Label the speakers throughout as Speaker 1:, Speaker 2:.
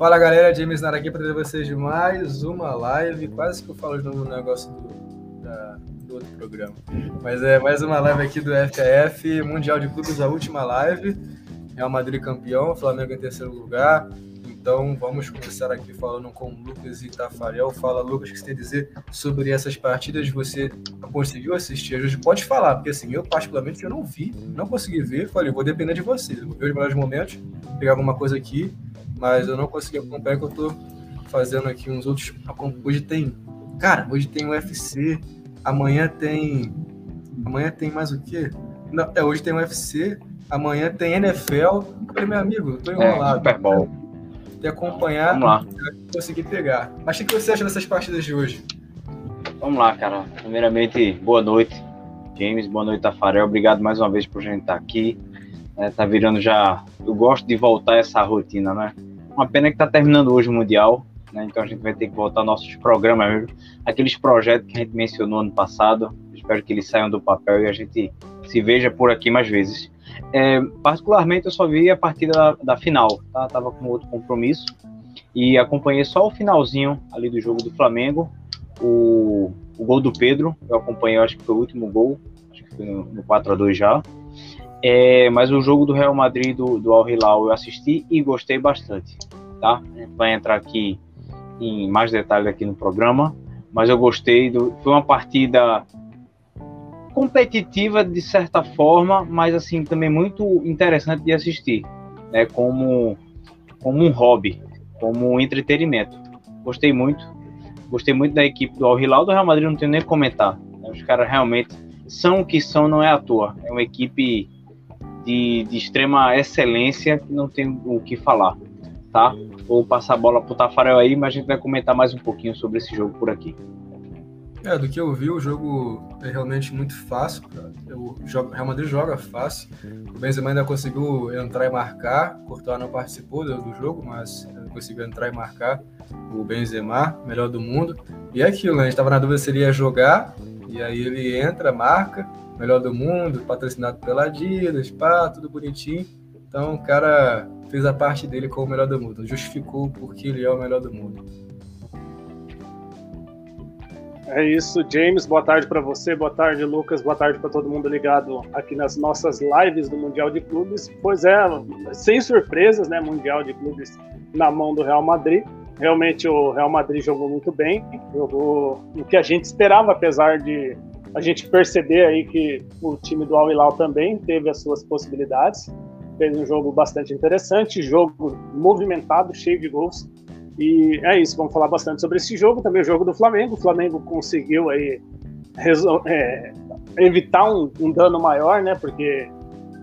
Speaker 1: Fala galera, James Nara aqui para trazer vocês mais uma live. Quase que eu falo de novo no negócio do, da, do outro programa. Mas é mais uma live aqui do FAF, Mundial de Clubes, a última live. Real Madrid campeão, Flamengo em terceiro lugar. Então vamos começar aqui falando com Lucas e Tafarel. Fala, Lucas, o que você tem a dizer sobre essas partidas? Você conseguiu assistir? A gente pode falar, porque assim, eu particularmente eu não vi, não consegui ver. Falei, vou depender de você. Eu vou ver os melhores momentos, pegar alguma coisa aqui mas eu não consegui acompanhar que eu tô fazendo aqui uns outros. Hoje tem. Cara, hoje tem UFC, amanhã tem. Amanhã tem mais o quê? Não, é, hoje tem UFC, amanhã tem NFL. Eu falei, meu amigo, eu tô é, enrolado. É,
Speaker 2: Super Bowl.
Speaker 1: De acompanhar, conseguir pegar. Mas o que você acha dessas partidas de hoje?
Speaker 2: Vamos lá, cara. Primeiramente, boa noite, James. Boa noite, Tafarel. Obrigado mais uma vez por gente estar aqui. É, tá virando já. Eu gosto de voltar essa rotina, né? Uma pena que está terminando hoje o Mundial, né? então a gente vai ter que voltar nossos programas, aqueles projetos que a gente mencionou ano passado. Espero que eles saiam do papel e a gente se veja por aqui mais vezes. É, particularmente, eu só vi a partida da, da final, tá? Tava com outro compromisso e acompanhei só o finalzinho ali do jogo do Flamengo, o, o gol do Pedro. Eu acompanhei, acho que foi o último gol, acho que foi no, no 4 a 2 já. É, mas o jogo do Real Madrid do, do Al Hilal eu assisti e gostei bastante, tá? Vai entrar aqui em mais detalhes aqui no programa, mas eu gostei do, foi uma partida competitiva de certa forma, mas assim também muito interessante de assistir, né? Como como um hobby, como um entretenimento. Gostei muito, gostei muito da equipe do Al Hilal, do Real Madrid não tenho nem que comentar. Né? Os caras realmente são o que são, não é à toa. É uma equipe de, de extrema excelência que não tem o que falar, tá? Vou passar a bola pro Tafarel aí, mas a gente vai comentar mais um pouquinho sobre esse jogo por aqui.
Speaker 1: É, do que eu vi, o jogo é realmente muito fácil. O Real Madrid joga fácil. O Benzema ainda conseguiu entrar e marcar. Courtois não participou do jogo, mas conseguiu entrar e marcar. O Benzema, melhor do mundo. E é aquilo, né? A gente estava na dúvida se ele ia jogar. E aí ele entra, marca melhor do mundo, patrocinado pela Adidas, pá, tudo bonitinho. Então o cara fez a parte dele como o melhor do mundo, justificou porque ele é o melhor do mundo.
Speaker 3: É isso, James. Boa tarde para você, boa tarde, Lucas, boa tarde para todo mundo ligado aqui nas nossas lives do Mundial de Clubes. Pois é, sem surpresas, né? Mundial de Clubes na mão do Real Madrid. Realmente o Real Madrid jogou muito bem, jogou o que a gente esperava, apesar de a gente perceber aí que o time do Al Hilal também teve as suas possibilidades. Fez um jogo bastante interessante, jogo movimentado, cheio de gols. E é isso, vamos falar bastante sobre esse jogo, também o jogo do Flamengo. O Flamengo conseguiu aí é, evitar um, um dano maior, né? Porque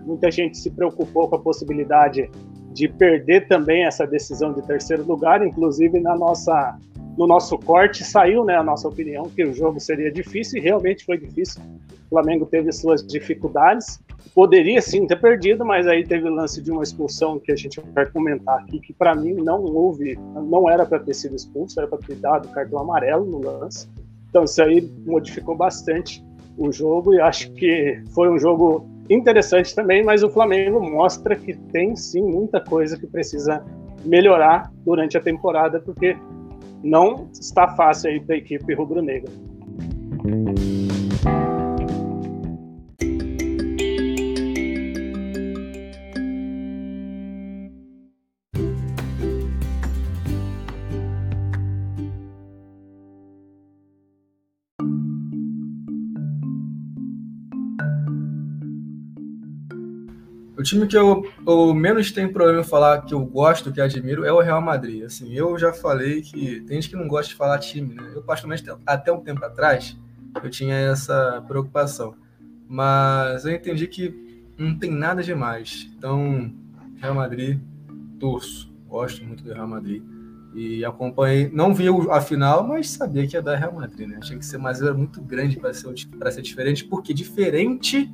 Speaker 3: muita gente se preocupou com a possibilidade de perder também essa decisão de terceiro lugar, inclusive na nossa no nosso corte saiu né, a nossa opinião que o jogo seria difícil e realmente foi difícil. O Flamengo teve suas dificuldades, poderia sim ter perdido, mas aí teve o lance de uma expulsão que a gente vai comentar aqui, que para mim não houve, não era para ter sido expulso, era para ter dado cartão amarelo no lance. Então isso aí modificou bastante o jogo e acho que foi um jogo interessante também, mas o Flamengo mostra que tem sim muita coisa que precisa melhorar durante a temporada, porque não está fácil aí para a equipe rubro-negra.
Speaker 1: O time que eu, eu, menos tenho problema em falar que eu gosto, que admiro, é o Real Madrid. Assim, eu já falei que tem gente que não gosta de falar time, né? Eu, particularmente, até um tempo atrás, eu tinha essa preocupação. Mas eu entendi que não tem nada demais. Então, Real Madrid, torço. Gosto muito do Real Madrid. E acompanhei, não vi a final, mas sabia que ia dar Real Madrid, né? Achei que ser mais era muito grande para ser, ser diferente, porque diferente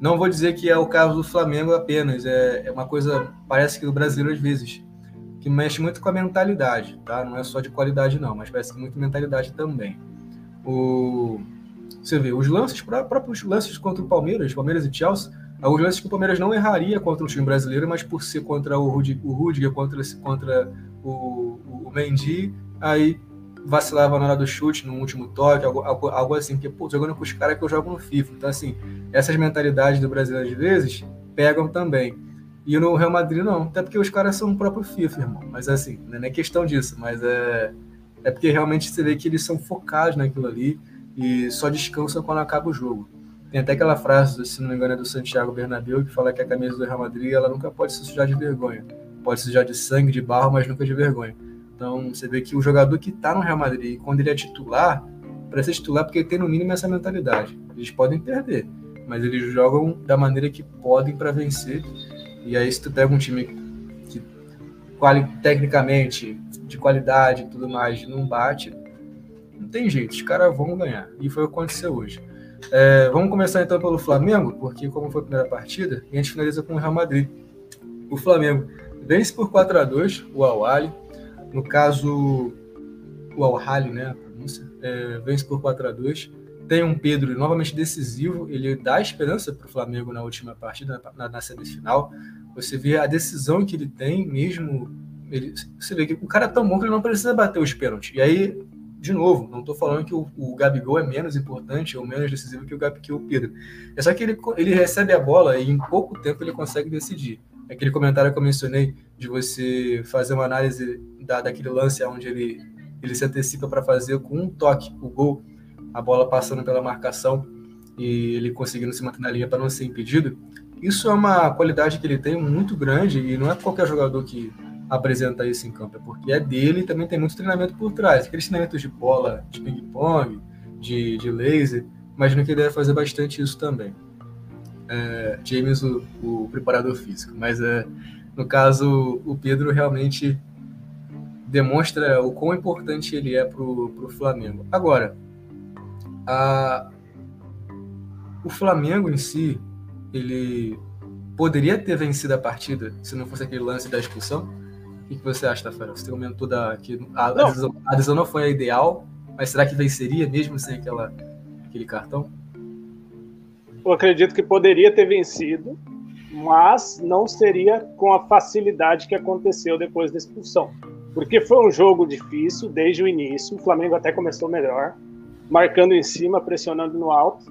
Speaker 1: não vou dizer que é o caso do Flamengo apenas, é, é uma coisa, parece que do brasileiro às vezes, que mexe muito com a mentalidade, tá? Não é só de qualidade não, mas parece que muito mentalidade também. O, você vê, os lances, próprios lances contra o Palmeiras, Palmeiras e Chelsea, alguns lances que o Palmeiras não erraria contra o time brasileiro, mas por ser contra o Rudiger, contra, contra o, o Mendy, aí vacilava na hora do chute, no último toque, algo, algo, assim, porque, pô, jogando com os caras que eu jogo no FIFA. Então, assim, essas mentalidades do Brasil, às vezes, pegam também. E no Real Madrid, não. Até porque os caras são o próprio FIFA, irmão. Mas, assim, não é questão disso, mas é, é porque realmente você vê que eles são focados naquilo ali e só descansam quando acaba o jogo. Tem até aquela frase, se não me engano, é do Santiago Bernabéu, que fala que a camisa do Real Madrid ela nunca pode se sujar de vergonha. Pode se sujar de sangue, de barro, mas nunca de vergonha. Então, você vê que o jogador que está no Real Madrid, quando ele é titular, para ser titular porque ele tem no mínimo essa mentalidade. Eles podem perder, mas eles jogam da maneira que podem para vencer. E aí, se tu pega um time que, tecnicamente, de qualidade e tudo mais, não bate, não tem jeito, os caras vão ganhar. E foi o que aconteceu hoje. É, vamos começar então pelo Flamengo, porque como foi a primeira partida, a gente finaliza com o Real Madrid. O Flamengo vence por 4 a 2 o Awali. No caso, o Al-Hali, né, a pronúncia, é, vence por 4 a 2 Tem um Pedro novamente decisivo, ele dá esperança para o Flamengo na última partida, na, na, semifinal. Você vê a decisão que ele tem, mesmo. Ele, você vê que o cara é tão bom que ele não precisa bater os pênaltis. E aí, de novo, não estou falando que o, o, Gabigol é menos importante ou menos decisivo que o, que o Pedro. É só que ele, ele recebe a bola e em pouco tempo ele consegue decidir aquele comentário que eu mencionei de você fazer uma análise da, daquele lance onde ele, ele se antecipa para fazer com um toque o gol, a bola passando pela marcação e ele conseguindo se manter na linha para não ser impedido. Isso é uma qualidade que ele tem muito grande e não é qualquer jogador que apresenta isso em campo, é porque é dele e também tem muito treinamento por trás. Aqueles treinamentos de bola, de ping-pong, de, de laser, imagino que ele deve fazer bastante isso também é, James, o, o, preparador físico. Mas é, no caso, o Pedro realmente demonstra o quão importante ele é para o Flamengo. Agora, a, o Flamengo em si, ele poderia ter vencido a partida se não fosse aquele lance da expulsão? O que você acha, Tafarel? Você comentou da, que a, a, decisão, a decisão não foi a ideal, mas será que venceria mesmo sem aquela, aquele cartão?
Speaker 3: Eu acredito que poderia ter vencido, mas não seria com a facilidade que aconteceu depois da expulsão. Porque foi um jogo difícil desde o início, o Flamengo até começou melhor, marcando em cima, pressionando no alto,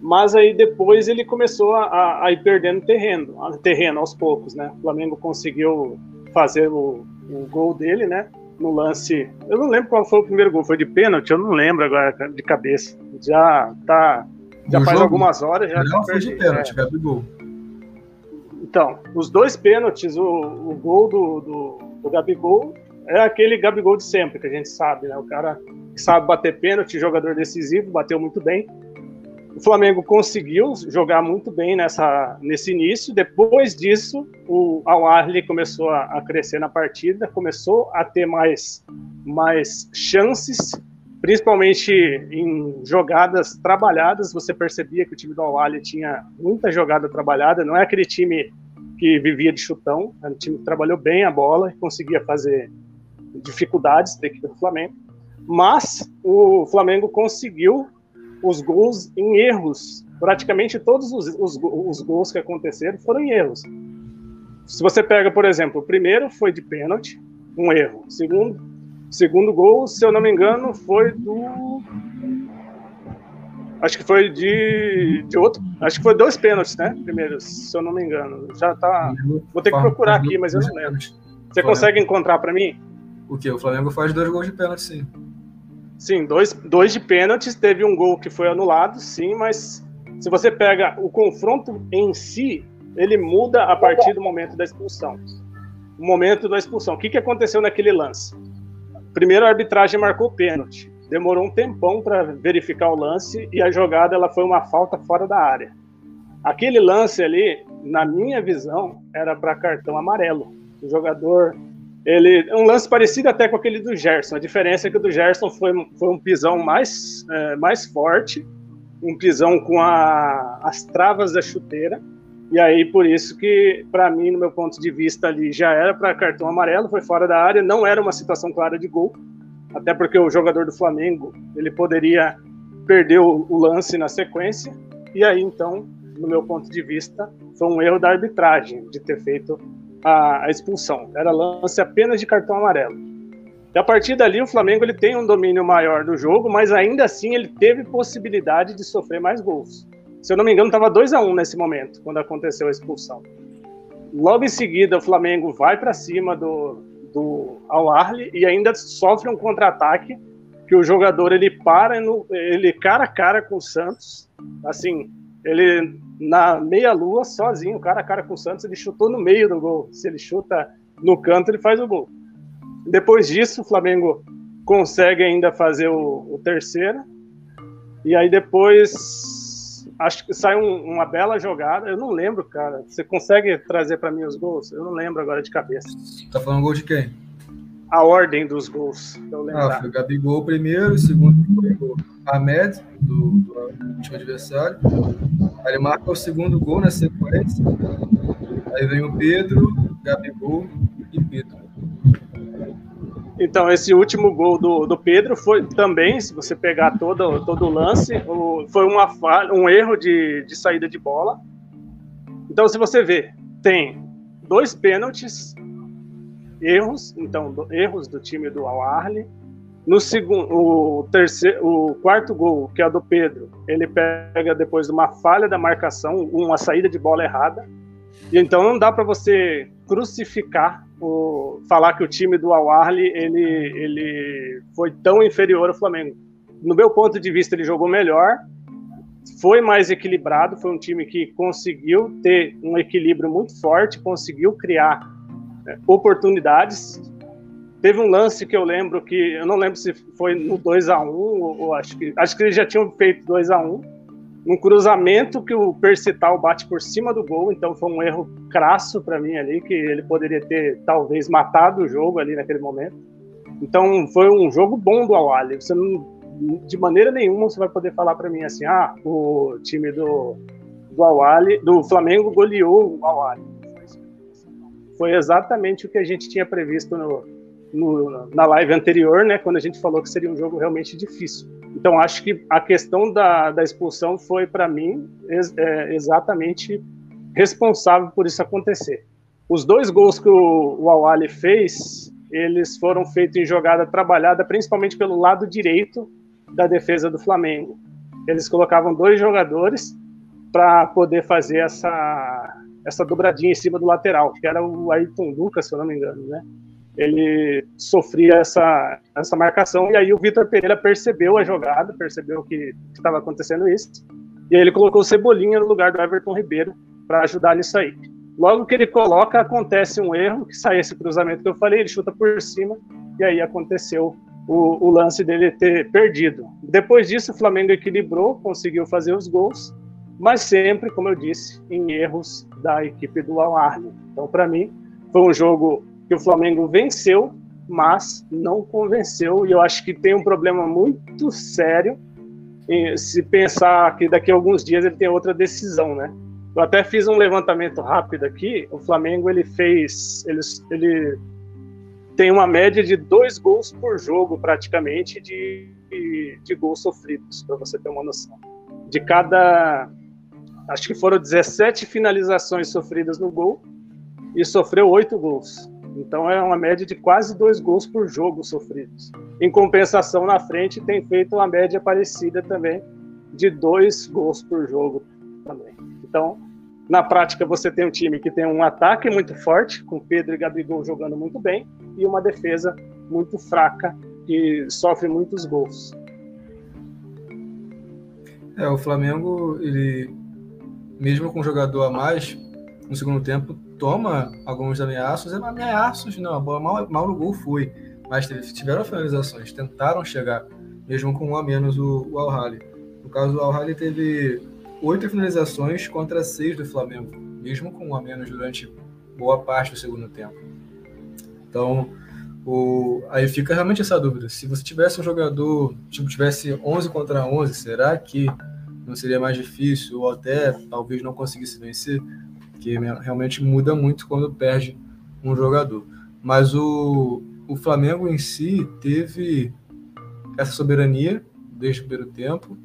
Speaker 3: mas aí depois ele começou a, a ir perdendo terreno, terreno aos poucos, né? O Flamengo conseguiu fazer o, o gol dele, né? No lance, eu não lembro qual foi o primeiro gol, foi de pênalti, eu não lembro agora de cabeça. Já tá já faz jogo, algumas horas. Já
Speaker 1: não foi de pênalti, é. Gabigol.
Speaker 3: Então, os dois pênaltis, o, o gol do, do, do, Gabigol é aquele Gabigol de sempre, que a gente sabe, né? O cara que sabe bater pênalti, jogador decisivo, bateu muito bem. O Flamengo conseguiu jogar muito bem nessa, nesse início. Depois disso, o Al-Ahly começou a, a, crescer na partida, começou a ter mais, mais chances principalmente em jogadas trabalhadas, você percebia que o time do Al tinha muita jogada trabalhada, não é aquele time que vivia de chutão, era um time que trabalhou bem a bola conseguia fazer dificuldades da equipe do Flamengo, mas o Flamengo conseguiu os gols em erros, praticamente todos os, os, os gols que aconteceram foram em erros. Se você pega, por exemplo, o primeiro foi de pênalti, um erro. O segundo segundo gol, se eu não me engano, foi do. Acho que foi de, de outro. Acho que foi dois pênaltis, né? Primeiro, se eu não me engano. Já tá. Vou ter que procurar aqui, mas eu não lembro. Você consegue encontrar para mim?
Speaker 1: O que? O Flamengo faz dois gols de pênalti, sim.
Speaker 3: Sim, dois, dois de pênaltis. Teve um gol que foi anulado, sim, mas se você pega o confronto em si, ele muda a partir do momento da expulsão. O momento da expulsão. O que, que aconteceu naquele lance? Primeiro a arbitragem marcou pênalti. Demorou um tempão para verificar o lance e a jogada ela foi uma falta fora da área. Aquele lance ali, na minha visão, era para cartão amarelo. O jogador, ele um lance parecido até com aquele do Gerson. A diferença é que o do Gerson foi, foi um pisão mais, é, mais forte, um pisão com a, as travas da chuteira. E aí, por isso que, para mim, no meu ponto de vista ali, já era para cartão amarelo, foi fora da área, não era uma situação clara de gol, até porque o jogador do Flamengo, ele poderia perder o, o lance na sequência, e aí, então, no meu ponto de vista, foi um erro da arbitragem de ter feito a, a expulsão. Era lance apenas de cartão amarelo. E a partir dali, o Flamengo ele tem um domínio maior do jogo, mas ainda assim ele teve possibilidade de sofrer mais gols. Se eu não me engano, estava 2 a 1 um nesse momento, quando aconteceu a expulsão. Logo em seguida, o Flamengo vai para cima do, do Al Arli e ainda sofre um contra-ataque que o jogador ele para no, ele cara a cara com o Santos, assim, ele na meia lua sozinho, cara a cara com o Santos, ele chutou no meio do gol. Se ele chuta no canto, ele faz o gol. Depois disso, o Flamengo consegue ainda fazer o, o terceiro. E aí depois acho que sai um, uma bela jogada. Eu não lembro, cara. Você consegue trazer para mim os gols? Eu não lembro agora de cabeça.
Speaker 1: Tá falando gol de quem?
Speaker 3: a ordem dos gols.
Speaker 1: Ah, foi o Gabigol primeiro, o segundo foi o Ahmed, do, do último adversário. Aí ele marca o segundo gol na sequência. Aí vem o Pedro, Gabigol e Pedro.
Speaker 3: Então, esse último gol do, do Pedro foi também, se você pegar todo, todo o lance, foi uma falha, um erro de, de saída de bola. Então, se você vê, tem dois pênaltis erros, então erros do time do Al Ahly. No segundo, o terceiro, o quarto gol, que é o do Pedro, ele pega depois de uma falha da marcação, uma saída de bola errada. Então não dá para você crucificar o falar que o time do Al Ahly ele ele foi tão inferior ao Flamengo. No meu ponto de vista, ele jogou melhor, foi mais equilibrado, foi um time que conseguiu ter um equilíbrio muito forte, conseguiu criar oportunidades. Teve um lance que eu lembro que eu não lembro se foi no 2 a 1 ou, ou acho que acho que eles já tinham feito 2 a 1 um cruzamento que o Percital bate por cima do gol, então foi um erro crasso para mim ali, que ele poderia ter talvez matado o jogo ali naquele momento. Então foi um jogo bom do Awali. Você não, de maneira nenhuma você vai poder falar para mim assim, ah, o time do do Awali, do Flamengo goleou o Awali foi exatamente o que a gente tinha previsto no, no, na live anterior, né, quando a gente falou que seria um jogo realmente difícil. Então, acho que a questão da, da expulsão foi, para mim, ex, é, exatamente responsável por isso acontecer. Os dois gols que o, o Awali fez, eles foram feitos em jogada trabalhada, principalmente pelo lado direito da defesa do Flamengo. Eles colocavam dois jogadores para poder fazer essa, essa dobradinha em cima do lateral, que era o Ayrton Lucas, se eu não me engano, né? Ele sofria essa, essa marcação e aí o Vitor Pereira percebeu a jogada, percebeu que estava acontecendo isso, e aí ele colocou o Cebolinha no lugar do Everton Ribeiro para ajudar nisso aí. Logo que ele coloca, acontece um erro, que sai esse cruzamento que eu falei, ele chuta por cima, e aí aconteceu o, o lance dele ter perdido. Depois disso, o Flamengo equilibrou, conseguiu fazer os gols, mas sempre, como eu disse, em erros da equipe do Al Então, para mim, foi um jogo que o Flamengo venceu, mas não convenceu, e eu acho que tem um problema muito sério se pensar que daqui a alguns dias ele tem outra decisão, né? Eu até fiz um levantamento rápido aqui. O Flamengo ele fez, ele, ele tem uma média de dois gols por jogo praticamente de, de, de gols sofridos, para você ter uma noção. De cada acho que foram 17 finalizações sofridas no gol e sofreu oito gols. Então é uma média de quase dois gols por jogo sofridos. Em compensação, na frente tem feito uma média parecida também de dois gols por jogo também. Então, na prática, você tem um time que tem um ataque muito forte, com Pedro e Gabigol jogando muito bem, e uma defesa muito fraca, que sofre muitos gols.
Speaker 1: É, o Flamengo, ele mesmo com um jogador a mais, no segundo tempo, toma alguns ameaços. É ameaços, não, a bola mal, mal no gol foi. Mas tiveram finalizações, tentaram chegar, mesmo com um a menos o, o Al-Hali. No caso, o Al-Hali teve oito finalizações contra seis do Flamengo, mesmo com um a menos durante boa parte do segundo tempo. Então, o, aí fica realmente essa dúvida. Se você tivesse um jogador, tipo, tivesse 11 contra 11, será que não seria mais difícil, ou até talvez não conseguisse vencer, que realmente muda muito quando perde um jogador. Mas o, o Flamengo em si teve essa soberania desde o primeiro tempo,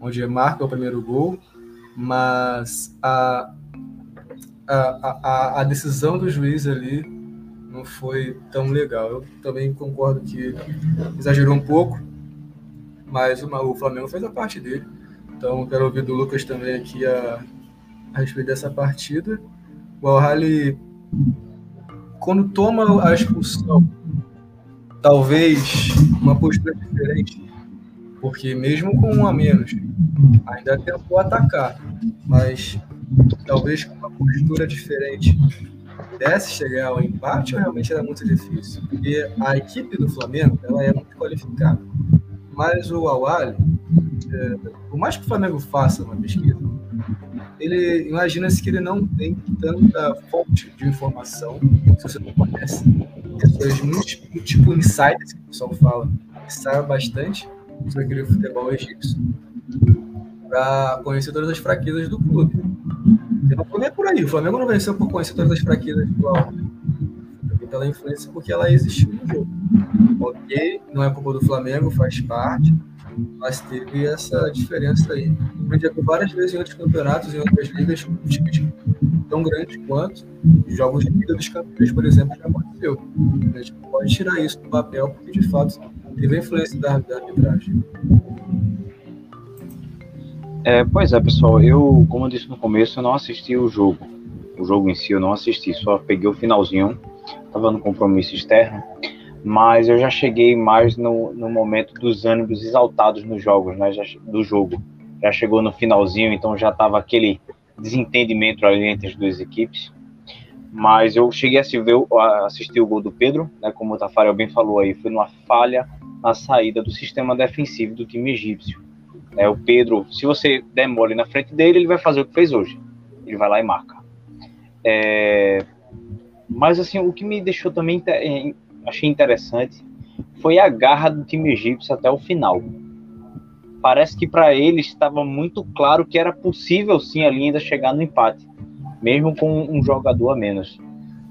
Speaker 1: onde marca o primeiro gol, mas a, a, a, a decisão do juiz ali não foi tão legal. Eu também concordo que exagerou um pouco, mas o, o Flamengo fez a parte dele. Então, quero ouvir do Lucas também aqui a, a respeito dessa partida. O al quando toma a expulsão, talvez uma postura diferente, porque mesmo com um a menos, ainda tentou atacar, mas talvez com uma postura diferente pudesse chegar ao empate realmente era muito difícil? Porque a equipe do Flamengo ela é muito qualificada, mas o Awali, é, por mais que o Flamengo faça uma pesquisa, ele imagina-se que ele não tem tanta fonte de informação, se você não conhece pessoas muito tipo insiders, que o pessoal fala, que sabe bastante sobre aquele futebol egípcio, para conhecer todas as fraquezas do clube. E não foi por aí, o Flamengo não venceu por conhecer todas as fraquezas do Alves, pela influência porque ela existiu no jogo. Ok, não é culpa do Flamengo, faz parte, mas teve essa diferença aí. Por várias vezes em outros campeonatos, em outras ligas, com times tão grandes quanto jogos de Liga dos Campeões, por exemplo, já aconteceu. A gente pode tirar isso do papel, porque de fato teve a influência da, da arbitragem.
Speaker 2: É, pois é, pessoal, eu, como eu disse no começo, eu não assisti o jogo. O jogo em si eu não assisti, só peguei o finalzinho, estava no compromisso externo mas eu já cheguei mais no, no momento dos ânimos exaltados nos jogos, né, já, do jogo. Já chegou no finalzinho, então já estava aquele desentendimento ali entre as duas equipes. Mas eu cheguei a assistir o gol do Pedro, né, como o Tafarel bem falou aí, foi numa falha na saída do sistema defensivo do time egípcio. É, o Pedro, se você der mole na frente dele, ele vai fazer o que fez hoje. Ele vai lá e marca. É, mas assim, o que me deixou também achei interessante foi a garra do time egípcio até o final. Parece que para eles estava muito claro que era possível sim ali ainda chegar no empate, mesmo com um jogador a menos,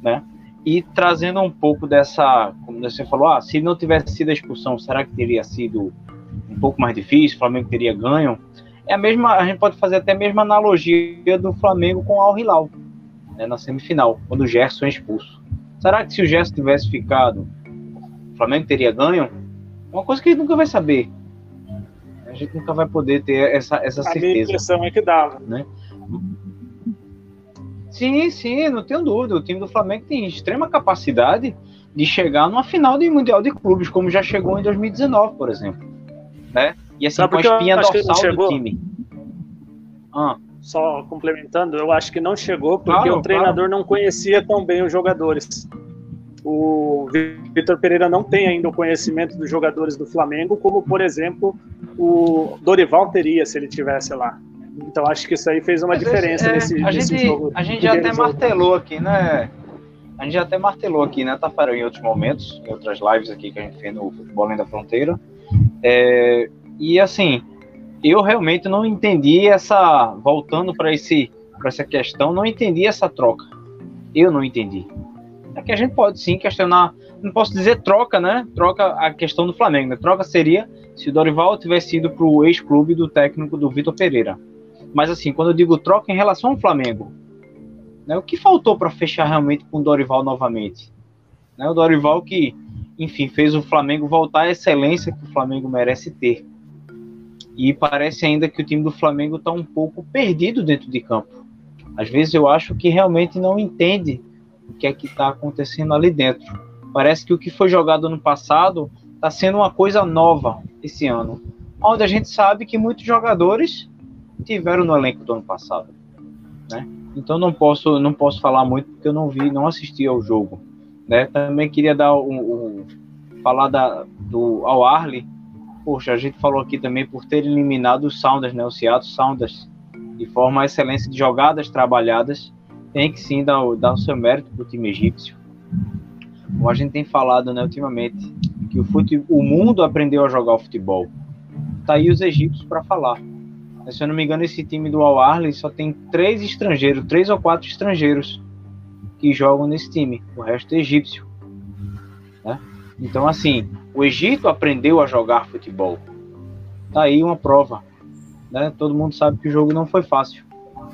Speaker 2: né? E trazendo um pouco dessa, como você falou, ah, se não tivesse sido a expulsão, será que teria sido um pouco mais difícil? O Flamengo teria ganho? É a mesma, a gente pode fazer até a mesma analogia do Flamengo com o Al Hilal, né, na semifinal, quando o Gerson é expulso. Será que se o Gerson tivesse ficado, o Flamengo teria ganho? Uma coisa que a gente nunca vai saber. A gente nunca vai poder ter essa, essa a certeza. A
Speaker 3: impressão é que dava. Né?
Speaker 2: Sim, sim, não tenho dúvida. O time do Flamengo tem extrema capacidade de chegar numa final do Mundial de Clubes, como já chegou em 2019, por exemplo. Né? E assim, Sabe com a espinha dorsal do time.
Speaker 3: Ah. Só complementando, eu acho que não chegou porque claro, o treinador claro. não conhecia tão bem os jogadores. O Vitor Pereira não tem ainda o conhecimento dos jogadores do Flamengo, como, por exemplo, o Dorival teria se ele tivesse lá. Então acho que isso aí fez uma Mas diferença é, nesse,
Speaker 2: a nesse gente, jogo. A gente já até jogo. martelou aqui, né? A gente já até martelou aqui, né, Tafarel, em outros momentos, em outras lives aqui que a gente fez no Futebol Além da Fronteira. É, e assim, eu realmente não entendi essa. Voltando para esse para essa questão, não entendi essa troca. Eu não entendi. É que a gente pode sim questionar, não posso dizer troca, né? Troca a questão do Flamengo. Né? Troca seria se o Dorival tivesse ido para o ex-clube do técnico do Vitor Pereira. Mas assim, quando eu digo troca em relação ao Flamengo, né, o que faltou para fechar realmente com o Dorival novamente? Né, o Dorival que, enfim, fez o Flamengo voltar à excelência que o Flamengo merece ter. E parece ainda que o time do Flamengo está um pouco perdido dentro de campo. Às vezes eu acho que realmente não entende o que é que está acontecendo ali dentro. Parece que o que foi jogado no passado está sendo uma coisa nova esse ano, onde a gente sabe que muitos jogadores tiveram no elenco do ano passado, né? Então não posso não posso falar muito porque eu não vi, não assisti ao jogo, né? Também queria dar um, falar da, do ao Arley poxa, a gente falou aqui também por ter eliminado os Sounders, né? O Seattle Sounders, de forma a excelência de jogadas trabalhadas, tem que sim dar, dar o seu mérito para o time egípcio. Como a gente tem falado, né, ultimamente, que o, fute, o mundo aprendeu a jogar o futebol. Tá aí os egípcios para falar. Se eu não me engano, esse time do Al Arley só tem três estrangeiros, três ou quatro estrangeiros que jogam nesse time. O resto é egípcio. Né? Então, assim, o Egito aprendeu a jogar futebol. Tá aí uma prova. Né? Todo mundo sabe que o jogo não foi fácil.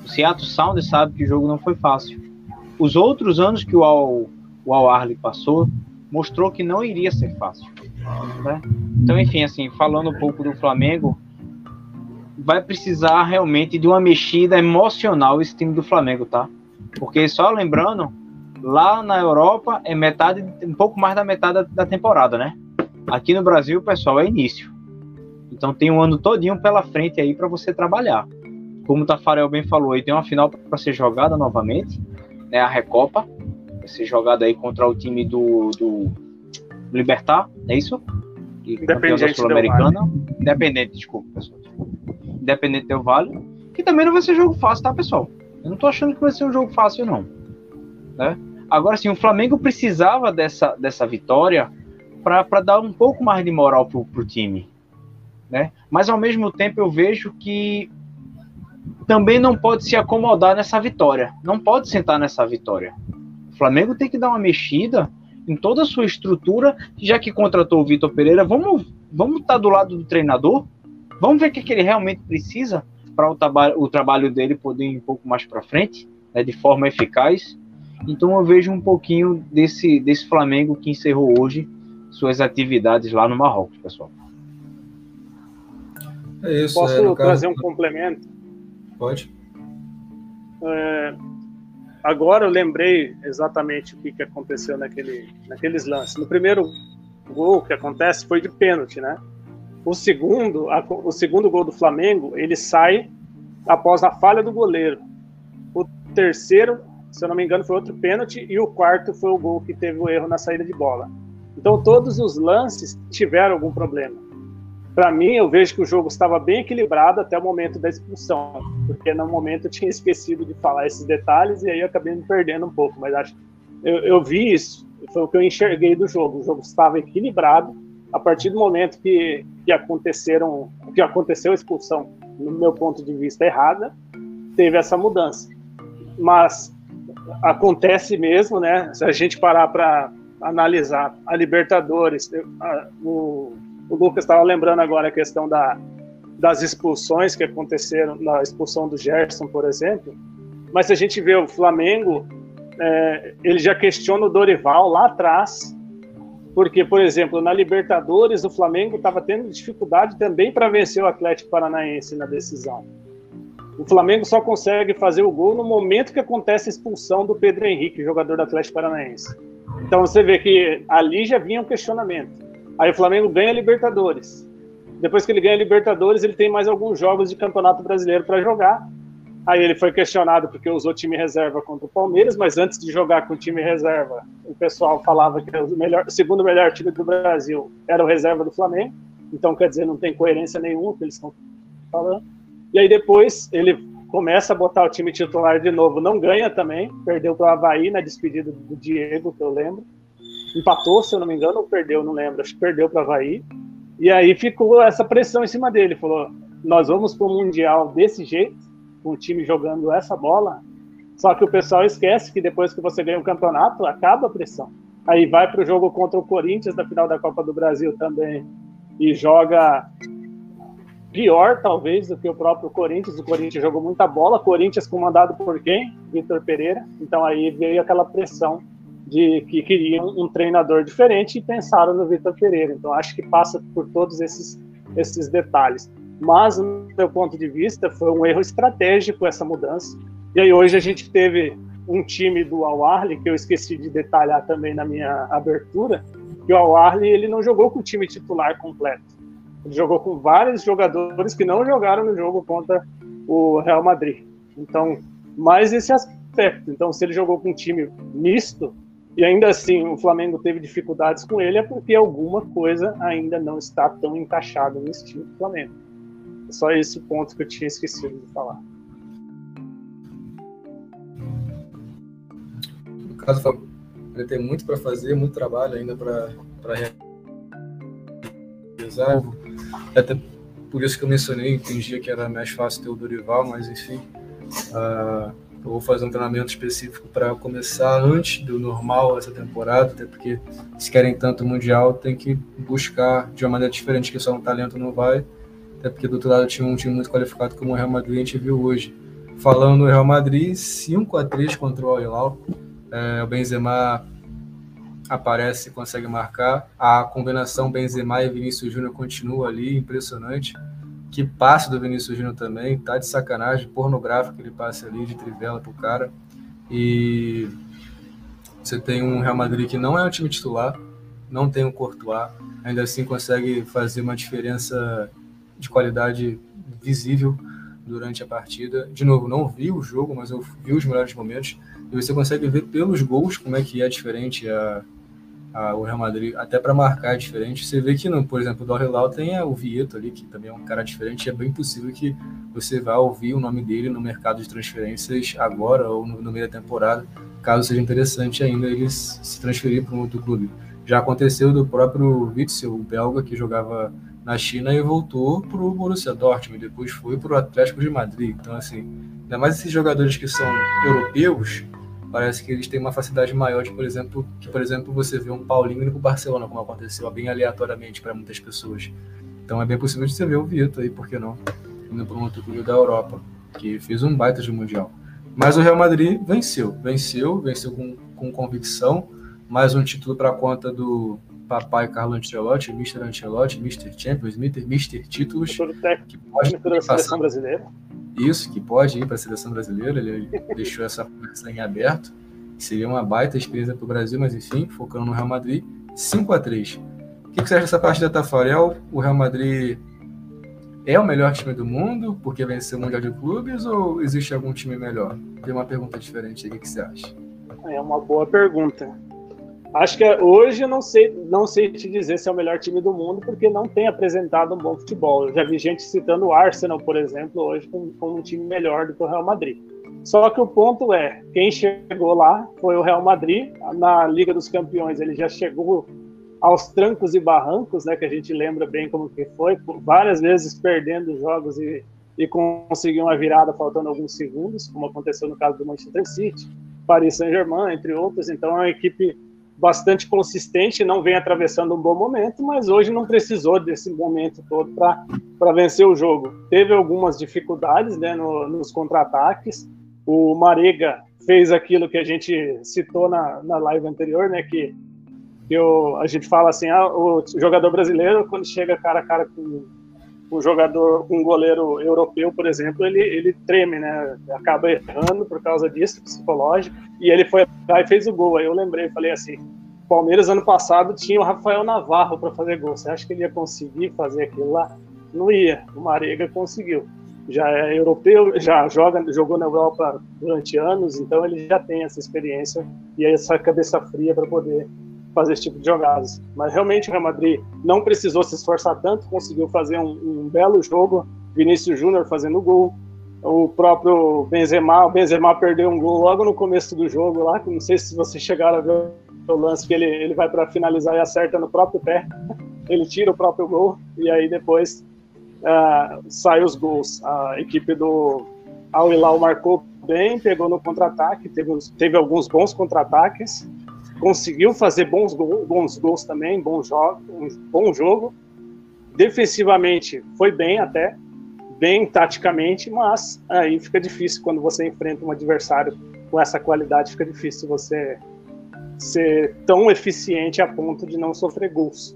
Speaker 2: O Seattle Sound sabe que o jogo não foi fácil. Os outros anos que o Al, o Al passou mostrou que não iria ser fácil. Né? Então, enfim, assim, falando um pouco do Flamengo, vai precisar realmente de uma mexida emocional esse time do Flamengo, tá? Porque só lembrando, lá na Europa é metade, um pouco mais da metade da, temporada, né? Aqui no Brasil, pessoal, é início. Então tem um ano todinho pela frente aí para você trabalhar. Como o Tafarel bem falou, aí tem uma final para ser jogada novamente, né? A Recopa vai ser jogada aí contra o time do, do Libertar, é isso?
Speaker 3: Independente
Speaker 2: Sul-Americana. Independente, desculpa, pessoal. Independente do Vale. Que também não vai ser jogo fácil, tá, pessoal? Eu não tô achando que vai ser um jogo fácil, não. Né? Agora, sim, o Flamengo precisava dessa, dessa vitória para dar um pouco mais de moral pro, pro time. Né? Mas, ao mesmo tempo, eu vejo que também não pode se acomodar nessa vitória. Não pode sentar nessa vitória. O Flamengo tem que dar uma mexida em toda a sua estrutura, já que contratou o Vitor Pereira, vamos vamos estar tá do lado do treinador, vamos ver o que, que ele realmente precisa para o, trabalho, o trabalho dele poder ir um pouco mais para frente, né, de forma eficaz. Então eu vejo um pouquinho desse, desse Flamengo que encerrou hoje suas atividades lá no Marrocos, pessoal.
Speaker 3: É isso, Posso é, trazer caso... um complemento?
Speaker 1: Pode.
Speaker 3: É, agora eu lembrei exatamente o que, que aconteceu naquele, naqueles lances. No primeiro gol que acontece foi de pênalti, né? O segundo, a, o segundo gol do Flamengo, ele sai após a falha do goleiro. O terceiro, se eu não me engano, foi outro pênalti e o quarto foi o gol que teve o erro na saída de bola. Então todos os lances tiveram algum problema para mim, eu vejo que o jogo estava bem equilibrado até o momento da expulsão, porque no momento eu tinha esquecido de falar esses detalhes e aí eu acabei me perdendo um pouco. Mas acho eu, eu vi isso, foi o que eu enxerguei do jogo. O jogo estava equilibrado a partir do momento que, que aconteceram, que aconteceu a expulsão, no meu ponto de vista errada, teve essa mudança. Mas acontece mesmo, né? Se a gente parar para analisar a Libertadores, a, o o Lucas estava lembrando agora a questão da, das expulsões que aconteceram, na expulsão do Gerson, por exemplo. Mas se a gente vê o Flamengo, é, ele já questiona o Dorival lá atrás, porque, por exemplo, na Libertadores, o Flamengo estava tendo dificuldade também para vencer o Atlético Paranaense na decisão. O Flamengo só consegue fazer o gol no momento que acontece a expulsão do Pedro Henrique, jogador do Atlético Paranaense. Então você vê que ali já vinha um questionamento. Aí o Flamengo ganha a Libertadores. Depois que ele ganha a Libertadores, ele tem mais alguns jogos de Campeonato Brasileiro para jogar. Aí ele foi questionado porque usou time reserva contra o Palmeiras, mas antes de jogar com time reserva, o pessoal falava que o, melhor, o segundo melhor time do Brasil era o reserva do Flamengo. Então, quer dizer, não tem coerência nenhuma que eles estão falando. E aí depois ele começa a botar o time titular de novo, não ganha também, perdeu para o Havaí na despedida do Diego, que eu lembro empatou, se eu não me engano, ou perdeu, não lembro, acho que perdeu para o Havaí. E aí ficou essa pressão em cima dele. Falou: nós vamos para o Mundial desse jeito, com o time jogando essa bola. Só que o pessoal esquece que depois que você ganha o campeonato, acaba a pressão. Aí vai para o jogo contra o Corinthians na final da Copa do Brasil também e joga pior, talvez, do que o próprio Corinthians. O Corinthians jogou muita bola. Corinthians comandado por quem? Vitor Pereira. Então aí veio aquela pressão de que queriam um treinador diferente e pensaram no Vitor Pereira. Então acho que passa por todos esses esses detalhes. Mas no meu ponto de vista foi um erro estratégico essa mudança. E aí hoje a gente teve um time do Al que eu esqueci de detalhar também na minha abertura, que o Al ele não jogou com o time titular completo. Ele jogou com vários jogadores que não jogaram no jogo contra o Real Madrid. Então, mais esse aspecto. Então, se ele jogou com um time misto, e ainda assim o Flamengo teve dificuldades com ele, é porque alguma coisa ainda não está tão encaixada no estilo do Flamengo. É só esse ponto que eu tinha esquecido de falar.
Speaker 1: No caso, ele tem muito para fazer, muito trabalho ainda para realizar. Até por isso que eu mencionei, entendia que era mais fácil ter o Dorival, mas enfim. Uh, eu vou fazer um treinamento específico para começar antes do normal essa temporada, até porque se querem tanto mundial, tem que buscar de uma maneira diferente, que só um talento não vai. Até porque do outro lado tinha um time muito qualificado como o Real Madrid, a gente viu hoje. Falando do Real Madrid, 5 a 3 contra o Al-Hilal. É, o Benzema aparece consegue marcar. A combinação Benzema e Vinícius Júnior continua ali, impressionante. Que passe do Vinícius Júnior também, tá de sacanagem, pornográfico ele passe ali de trivela pro cara. E você tem um Real Madrid que não é um time titular, não tem um Courtois, ainda assim consegue fazer uma diferença de qualidade visível durante a partida. De novo, não vi o jogo, mas eu vi os melhores momentos. E você consegue ver pelos gols como é que é diferente a, o Real Madrid, até para marcar é diferente. Você vê que, no, por exemplo, do Hilal tem o Vieto ali, que também é um cara diferente. É bem possível que você vá ouvir o nome dele no mercado de transferências agora ou no, no meio da temporada, caso seja interessante ainda ele se transferir para um outro clube. Já aconteceu do próprio Witzel, o belga, que jogava na China e voltou para o Borussia Dortmund, depois foi para o Atlético de Madrid. Então, assim, ainda mais esses jogadores que são europeus, parece que eles têm uma facilidade maior de, por exemplo, que, por exemplo, você vê um Paulinho indo para o Barcelona, como aconteceu bem aleatoriamente para muitas pessoas. Então é bem possível de você ver o Vitor aí, por que não? Indo para um outro clube da Europa, que fez um baita de mundial. Mas o Real Madrid venceu, venceu, venceu com, com convicção. Mais um título para a conta do papai Carlo Ancelotti, Mr. Ancelotti, Mr. Champions, Mr. Mr. Títulos.
Speaker 3: Que pode da seleção brasileira.
Speaker 1: Isso, que pode ir para a seleção brasileira. Ele deixou essa conversa em aberto. Seria uma baita experiência para o Brasil, mas enfim, focando no Real Madrid. 5 a 3 O que, você acha dessa partida, Tafarel? O Real Madrid é o melhor time do mundo porque venceu o Mundial de Clubes ou existe algum time melhor? Tem uma pergunta diferente aí, o que você acha?
Speaker 3: É uma boa pergunta. Acho que hoje eu não sei, não sei te dizer se é o melhor time do mundo, porque não tem apresentado um bom futebol. Eu já vi gente citando o Arsenal, por exemplo, hoje como, como um time melhor do que o Real Madrid. Só que o ponto é, quem chegou lá foi o Real Madrid. Na Liga dos Campeões ele já chegou aos trancos e barrancos, né, que a gente lembra bem como que foi, várias vezes perdendo jogos e, e conseguiu uma virada faltando alguns segundos, como aconteceu no caso do Manchester City, Paris Saint-Germain, entre outros. Então é uma equipe bastante consistente, não vem atravessando um bom momento, mas hoje não precisou desse momento todo para vencer o jogo. Teve algumas dificuldades né, no, nos contra-ataques. O Marega fez aquilo que a gente citou na, na live anterior, né, que, que o, a gente fala assim, ah, o jogador brasileiro, quando chega cara a cara com um jogador, um goleiro europeu, por exemplo, ele, ele treme, né? Acaba errando por causa disso, psicológico. E ele foi lá e fez o gol. Aí eu lembrei, falei assim: Palmeiras ano passado tinha o Rafael Navarro para fazer gol. Você acha que ele ia conseguir fazer aquilo lá? Não ia. O Marega conseguiu. Já é europeu, já joga, jogou na Europa durante anos, então ele já tem essa experiência e essa cabeça fria para poder fazer esse tipo de jogadas. Mas realmente o Real Madrid não precisou se esforçar tanto, conseguiu fazer um, um belo jogo. Vinícius Júnior fazendo gol, o próprio Benzema, o Benzema perdeu um gol logo no começo do jogo lá, que não sei se vocês chegaram a ver o lance que ele, ele vai para finalizar e acerta no próprio pé, ele tira o próprio gol e aí depois uh, sai os gols. A equipe do Al Hilal marcou bem, pegou no contra-ataque, teve, teve alguns bons contra-ataques, conseguiu fazer bons gols, bons gols também, bom jogo, um bom jogo. Defensivamente foi bem até, bem taticamente, mas aí fica difícil quando você enfrenta um adversário com essa qualidade, fica difícil você ser tão eficiente a ponto de não sofrer gols.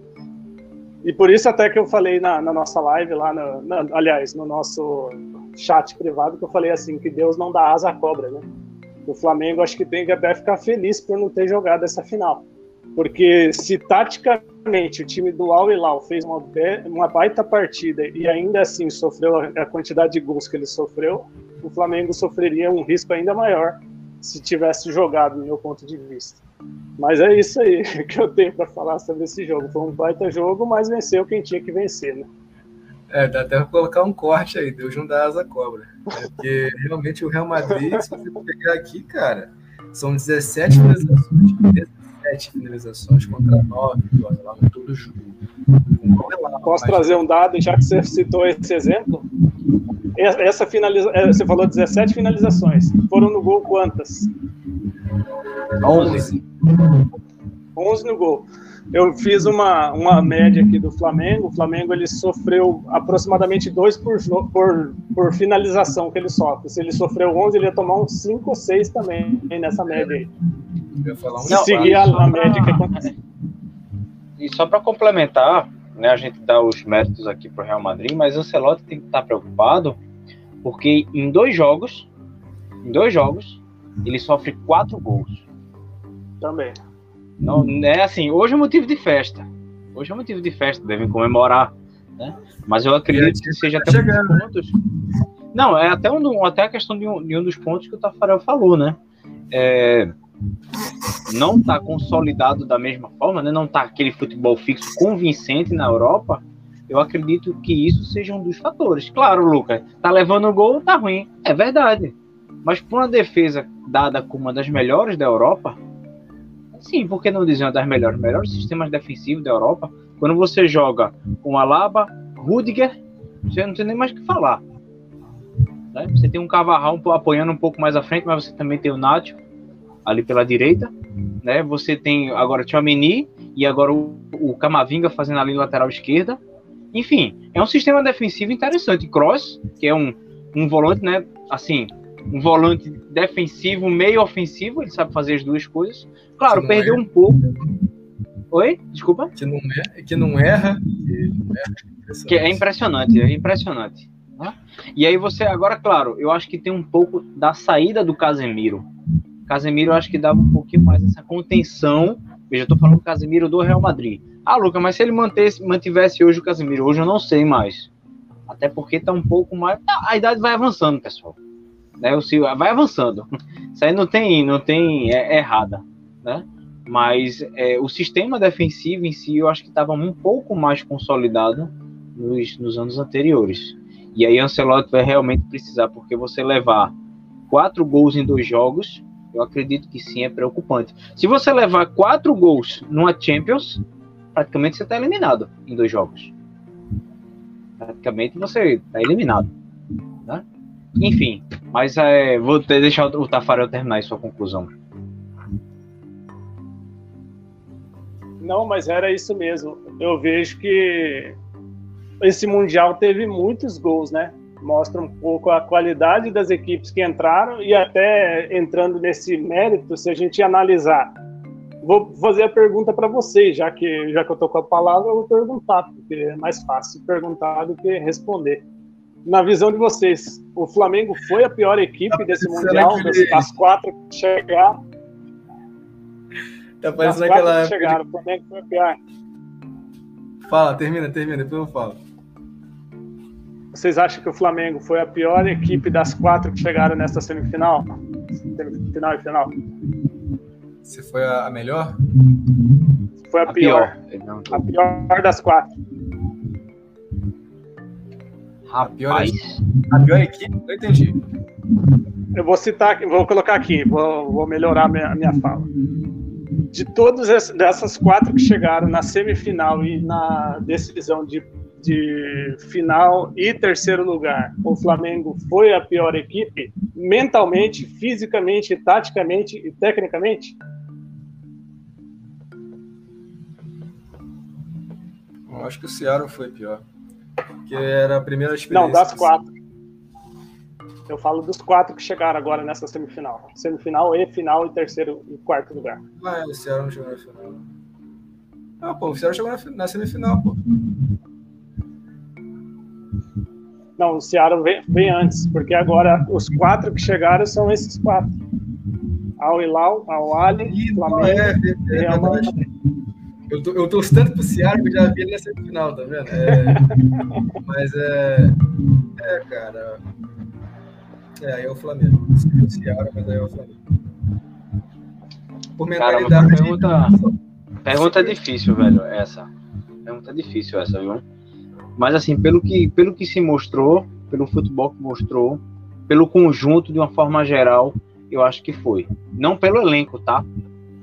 Speaker 3: E por isso até que eu falei na, na nossa live lá, na, aliás, no nosso chat privado, que eu falei assim, que Deus não dá asa à cobra, né? O Flamengo acho que tem que até ficar feliz por não ter jogado essa final. Porque se taticamente o time do Al Hilal fez uma, uma baita partida e ainda assim sofreu a quantidade de gols que ele sofreu, o Flamengo sofreria um risco ainda maior se tivesse jogado, no meu ponto de vista. Mas é isso aí que eu tenho para falar sobre esse jogo. Foi um baita jogo, mas venceu quem tinha que vencer, né?
Speaker 1: É, dá até pra colocar um corte aí, Deus não dá asa cobra. Porque realmente o Real Madrid, se você pegar aqui, cara, são 17 finalizações, 17 finalizações contra 9 lá no todo jogo.
Speaker 3: Posso trazer um dado, já que você citou esse exemplo? Essa finaliza... É, você falou 17 finalizações. Foram no gol quantas?
Speaker 1: 11.
Speaker 3: 11 no gol. Eu fiz uma, uma média aqui do Flamengo. O Flamengo ele sofreu aproximadamente dois por, por, por finalização que ele sofre. Se ele sofreu 11, ele ia tomar uns 5 ou 6 também nessa média aí. Se seguir a, a média que acontece.
Speaker 2: E só para complementar, né, a gente dá os méritos aqui para o Real Madrid, mas o Ancelotti tem que estar preocupado porque em dois jogos, em dois jogos, ele sofre quatro gols.
Speaker 3: Também.
Speaker 2: Não é assim. Hoje é motivo de festa. Hoje é motivo de festa, devem comemorar, né? Mas eu acredito que seja até um dos pontos. Não, é até, um, até a questão de um, de um dos pontos que o Tafarel falou, né? É, não está consolidado da mesma forma, né? não está aquele futebol fixo convincente na Europa, eu acredito que isso seja um dos fatores. Claro, Lucas, tá levando o gol, tá ruim. É verdade. Mas por uma defesa dada como uma das melhores da Europa, sim, por que não dizer uma das melhores? Melhores sistemas defensivos da Europa. Quando você joga com Alaba, Rudiger, você não tem nem mais o que falar. Né? Você tem um Cavarral apoiando um pouco mais à frente, mas você também tem o Nacho ali pela direita né? Você tem agora Tchouameni e agora o, o Camavinga fazendo ali lateral esquerda. Enfim, é um sistema defensivo interessante. Cross, que é um, um volante, né? Assim, um volante defensivo, meio ofensivo, ele sabe fazer as duas coisas. Claro, perdeu um pouco. Oi? Desculpa?
Speaker 1: Que não, é, que não erra.
Speaker 2: Que é impressionante, é impressionante. Né? E aí você, agora, claro, eu acho que tem um pouco da saída do Casemiro. Casemiro eu acho que dava um pouquinho mais essa contenção. Veja, eu tô falando do Casemiro do Real Madrid. Ah, Luca, mas se ele mantesse, mantivesse hoje o Casemiro, hoje eu não sei mais. Até porque tá um pouco mais. A idade vai avançando, pessoal. Né? O vai avançando. Isso aí não tem, não tem é, é errada, né? Mas é, o sistema defensivo em si eu acho que estava um pouco mais consolidado nos, nos anos anteriores. E aí Ancelotti vai realmente precisar, porque você levar quatro gols em dois jogos eu acredito que sim, é preocupante. Se você levar quatro gols numa Champions, praticamente você está eliminado em dois jogos. Praticamente você está eliminado. Né? Enfim, mas é, vou deixar o Tafarel terminar sua conclusão.
Speaker 3: Não, mas era isso mesmo. Eu vejo que esse Mundial teve muitos gols, né? mostra um pouco a qualidade das equipes que entraram e até entrando nesse mérito, se a gente analisar, vou fazer a pergunta para vocês, já que já que eu tô com a palavra, eu vou perguntar, porque é mais fácil perguntar do que responder. Na visão de vocês, o Flamengo foi a pior equipe desse mundial, das, das quatro que chegaram?
Speaker 1: Tá parecendo aquela
Speaker 3: que chegaram, o Flamengo foi a pior.
Speaker 1: Fala, termina, termina, depois eu falo.
Speaker 3: Vocês acham que o Flamengo foi a pior equipe das quatro que chegaram nesta semifinal? Semifinal e final?
Speaker 1: Se foi a, melhor?
Speaker 3: Foi a, a pior. pior. A pior das quatro.
Speaker 1: A pior, a pior equipe? Não entendi.
Speaker 3: Eu vou citar, vou colocar aqui, vou, vou melhorar a minha, a minha fala. De todas essas quatro que chegaram na semifinal e na decisão de de final e terceiro lugar, o Flamengo foi a pior equipe mentalmente, fisicamente, taticamente e tecnicamente?
Speaker 1: Eu acho que o Ceará foi pior. Que era a primeira experiência.
Speaker 3: Não, das quatro. Eu falo dos quatro que chegaram agora nessa semifinal. Semifinal e final e terceiro e quarto lugar.
Speaker 1: Ah, o Ceará não chegou na final. Ah, pô, o Ceará chegou na, na semifinal, pô.
Speaker 3: Não, o Ceará vem, vem, antes, porque agora os quatro que chegaram são esses quatro. Al Hilal, Al Ali, Flamengo é, é, é.
Speaker 1: Eu, tô, eu torço tanto pro Ceará que eu já vi ele nessa final, tá vendo? É, mas é. É, cara. É, aí é o Flamengo. O Ceará, mas aí é o Flamengo.
Speaker 2: Por mentalidade. Cara, pergunta, pergunta difícil, velho, essa. Pergunta difícil essa, viu? Mas assim, pelo que, pelo que se mostrou, pelo futebol que mostrou, pelo conjunto de uma forma geral, eu acho que foi. Não pelo elenco, tá?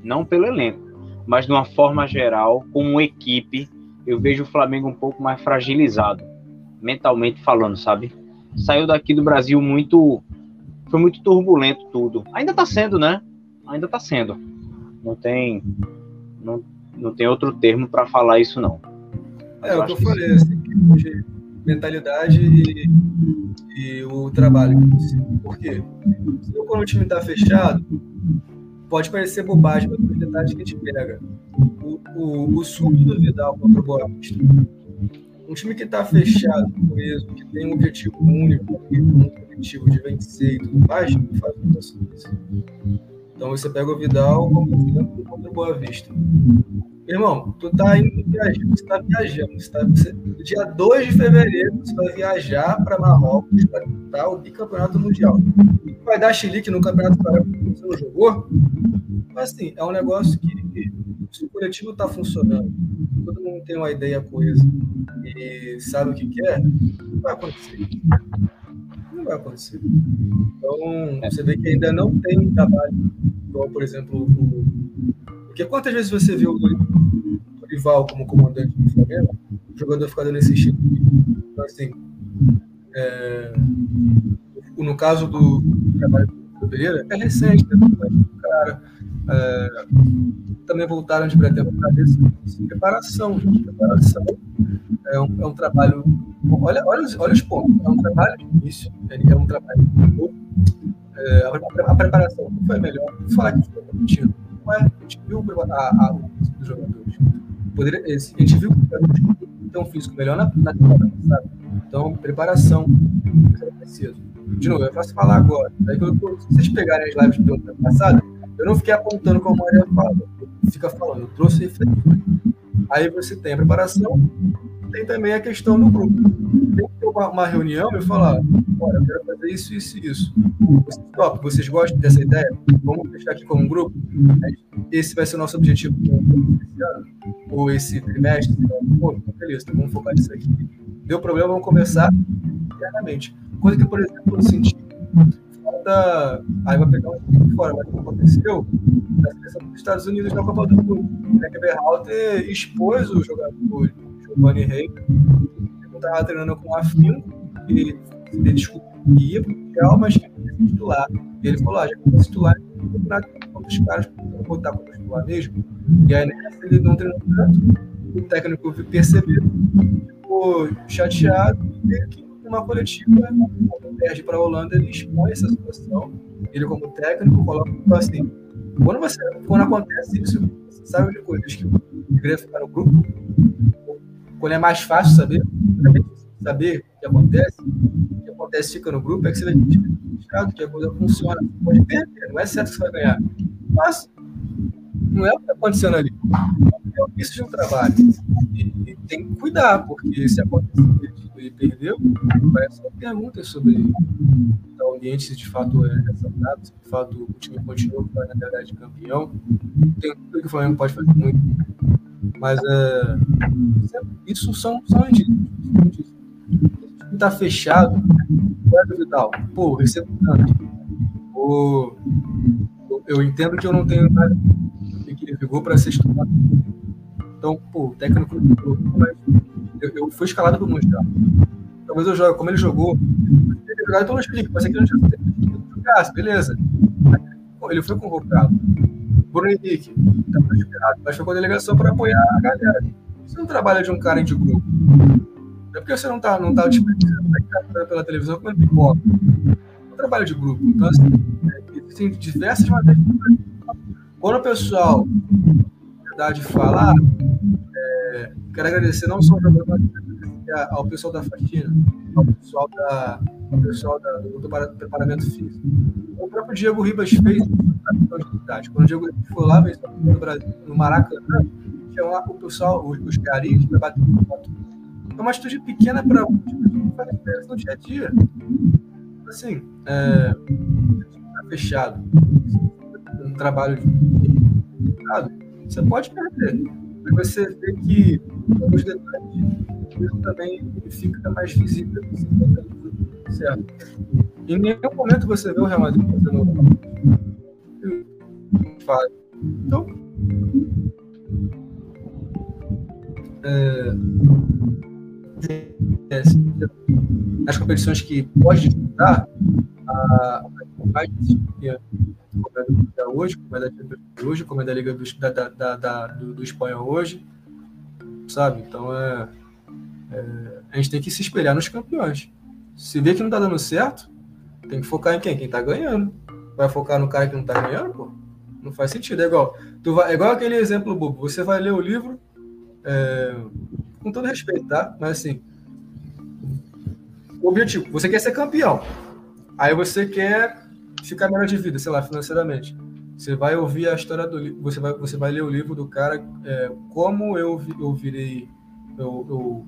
Speaker 2: Não pelo elenco, mas de uma forma geral, como equipe, eu vejo o Flamengo um pouco mais fragilizado, mentalmente falando, sabe? Saiu daqui do Brasil muito foi muito turbulento tudo. Ainda tá sendo, né? Ainda tá sendo. Não tem não não tem outro termo para falar isso não.
Speaker 1: Mas é o que eu falei, assim, de mentalidade e, e o trabalho. Por quê? Se quando o time está fechado, pode parecer bobagem, mas os detalhes que a gente pega. O, o, o surto do Vidal contra o Boa Vista. Um time que está fechado, coeso, que tem um objetivo único, um objetivo de vencer e tudo mais, não faz muita isso. Então você pega o Vidal como exemplo contra o Boa Vista. Irmão, tu tá indo viajar, você tá viajando. Você tá, você, dia 2 de fevereiro, você vai viajar para Marrocos para disputar o bicampeonato mundial. E vai dar chilique no campeonato que você não jogou? Mas assim, é um negócio que, se o coletivo tá funcionando, todo mundo tem uma ideia coesa e sabe o que quer, não vai acontecer. Não vai acontecer. Então, você vê que ainda não tem um trabalho, igual, por exemplo, o porque quantas vezes você viu o rival como comandante do Flamengo, o jogador ficar dando esse estilo? Então, assim, é, no caso do trabalho do Pereira, é recente, né? cara, é, também voltaram de pré-temporada assim, preparação, gente, preparação é um, é um trabalho olha, olha, os, olha os pontos, é um trabalho de início, é um trabalho é, a, a, preparação foi melhor, vou falar que foi competindo a gente viu a, a, o físico dos jogadores. Poderia, a gente viu que tem um físico melhor na, na passada. Então, preparação é preciso. De novo, eu faço falar agora. Aí, se vocês pegarem as lives do ano passado, eu não fiquei apontando como Mariano fala. Fica falando, eu trouxe reflexões. Aí você tem a preparação, tem também a questão do grupo. Tem que uma, reunião e falar: olha, eu quero fazer isso, isso e isso. Vocês, top, vocês gostam dessa ideia? Vamos fechar aqui como um grupo? Esse vai ser o nosso objetivo esse ano, ou esse trimestre. Pô, beleza, então vamos focar nisso aqui. Deu problema, vamos conversar internamente. Coisa que, por exemplo, eu senti falta. Aí vai pegar um fora, mas o que aconteceu na seleção dos Estados Unidos na Copa do Mundo. O Berhalter expôs o jogador Giovanni Rey, eu estava treinando com afinco, e ele descobriu que ia o mas que ia ser titular. E ele falou: ah, já eu titular, eu vou treinar com caras, vou botar como titular mesmo. E aí nessa ele não treinou tanto, o técnico percebeu, ficou chateado e que uma coletiva, quando perde para a Holanda, ele expõe essa situação. Ele, como técnico, coloca assim: quando, você, quando acontece isso, você sabe de coisas que deveria ficar no grupo, quando é mais fácil saber, saber o que acontece, o que acontece fica no grupo, é que você vai identificado que a coisa funciona. Pode perder, não é certo que você vai ganhar. Mas não é o que está acontecendo ali. É o de um trabalho. E, e, tem que cuidar, porque se acontecer e perdeu, vai ser perguntas sobre o ambiente se de fato é saudável, se de fato o time continua com a realidade campeão. Tem tudo que o Flamengo pode fazer muito mas é, isso são, são indícios. Está fechado, é Vidal? Pô, recebo tanto. Pô, eu entendo que eu não tenho nada que vigor para ser estudado. Então, pô, o técnico eu, eu fui escalado para Mundial. Talvez eu jogue como ele jogou. Ele jogado pelo Felipe, mas aqui não tinha jogasse, beleza. Ele foi convocado. Bruno Henrique, mas foi com a delegação para apoiar a galera. Você não trabalha de um cara de grupo. É porque você não tá, não tá desperdiçando tá pela televisão comendo pipoca. É um trabalho de grupo. Então, assim, existem diversas maneiras. Quando o pessoal, na verdade, fala, é, quero agradecer não só ao pessoal da faxina, ao pessoal, da, ao pessoal da, do, do preparamento físico. O próprio Diego Ribas fez quando o Diego foi lá, no, Brasil, no Maracanã, tinha lá o pessoal, os, os carinhos, para bater foto. É uma atitude pequena para um diferença no dia a dia. Assim, é, tá fechado, um trabalho de você pode perder. Mas você vê que os detalhes também fica mais visível. Certo? Em nenhum momento você vê o Real Madrid fazendo faz. Então, é, as competições que pode disputar, a, mais disciplina como é hoje, da Champions hoje, como é da Liga do, da, da, da, do, do hoje, sabe? Então é, é, a gente tem que se espelhar nos campeões. Se vê que não tá dando certo, tem que focar em quem? Quem tá ganhando. Vai focar no cara que não tá ganhando, pô? Não faz sentido. É igual, tu vai, é igual aquele exemplo bobo. Você vai ler o livro, é, com todo respeito, tá? Mas assim, objetivo, você quer ser campeão. Aí você quer ficar melhor de vida, sei lá, financeiramente. Você vai ouvir a história do você vai, você vai ler o livro do cara, é, como eu, eu virei, eu, eu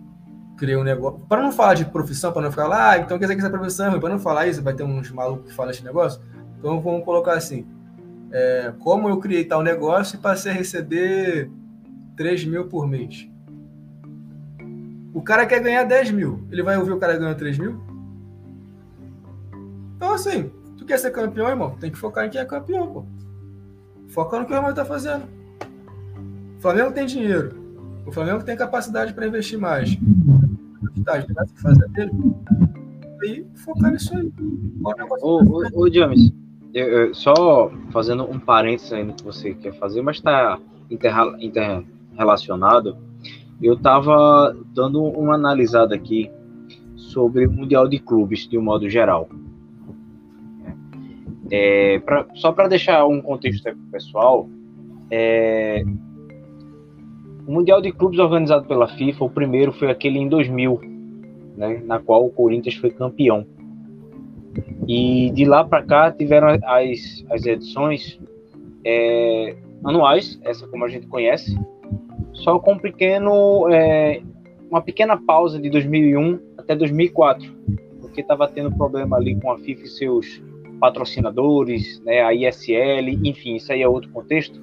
Speaker 1: criei um negócio. Para não falar de profissão, para não ficar lá, ah, então quer dizer que essa profissão, para não falar isso, vai ter uns malucos que falam esse negócio. Então vamos colocar assim: é, como eu criei tal negócio e passei a receber 3 mil por mês. O cara quer ganhar 10 mil. Ele vai ouvir o cara ganhando 3 mil? Então, assim, quer ser campeão, irmão? Tem que focar em quem é campeão, pô. Foca no que o Real tá fazendo. O Flamengo tem dinheiro. O Flamengo tem capacidade para investir mais. Tá, tem que fazer dele. E focar nisso aí.
Speaker 2: Ô, ô, ô James, eu, eu, só fazendo um parênteses aí no que você quer fazer, mas está interrelacionado. Inter eu estava dando uma analisada aqui sobre o Mundial de Clubes, de um modo geral. É, pra, só para deixar um contexto pessoal, é, o Mundial de Clubes organizado pela FIFA, o primeiro foi aquele em 2000, né, na qual o Corinthians foi campeão. E de lá para cá tiveram as, as edições é, anuais, essa como a gente conhece, só com um pequeno, é, uma pequena pausa de 2001 até 2004, porque estava tendo problema ali com a FIFA e seus patrocinadores, né, a ISL, enfim, isso aí é outro contexto,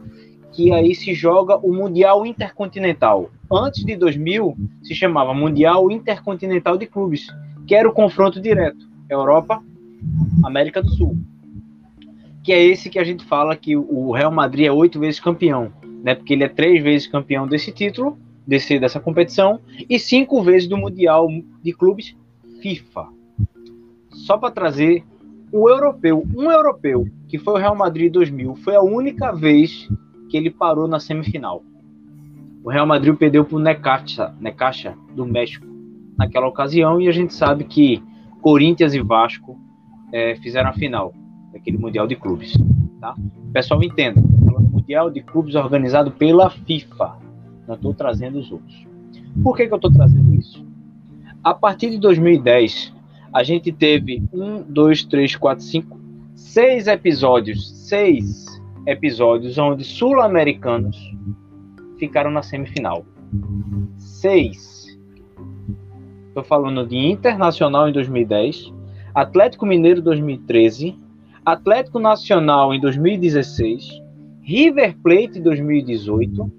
Speaker 2: que aí se joga o Mundial Intercontinental. Antes de 2000, se chamava Mundial Intercontinental de Clubes, que era o confronto direto, Europa, América do Sul. Que é esse que a gente fala que o Real Madrid é oito vezes campeão né? Porque ele é três vezes campeão desse título, desse, dessa competição, e cinco vezes do Mundial de Clubes FIFA. Só para trazer o europeu, um europeu, que foi o Real Madrid 2000, foi a única vez que ele parou na semifinal. O Real Madrid perdeu para o Necaxa, Necaxa do México naquela ocasião e a gente sabe que Corinthians e Vasco é, fizeram a final daquele Mundial de Clubes. Tá? Pessoal, entenda. Mundial de Clubes organizado pela FIFA. Não estou trazendo os outros. Por que, que eu estou trazendo isso? A partir de 2010, a gente teve um, dois, três, quatro, cinco, seis episódios, seis episódios onde sul-americanos ficaram na semifinal. Seis. Estou falando de Internacional em 2010, Atlético Mineiro 2013, Atlético Nacional em 2016, River Plate 2018,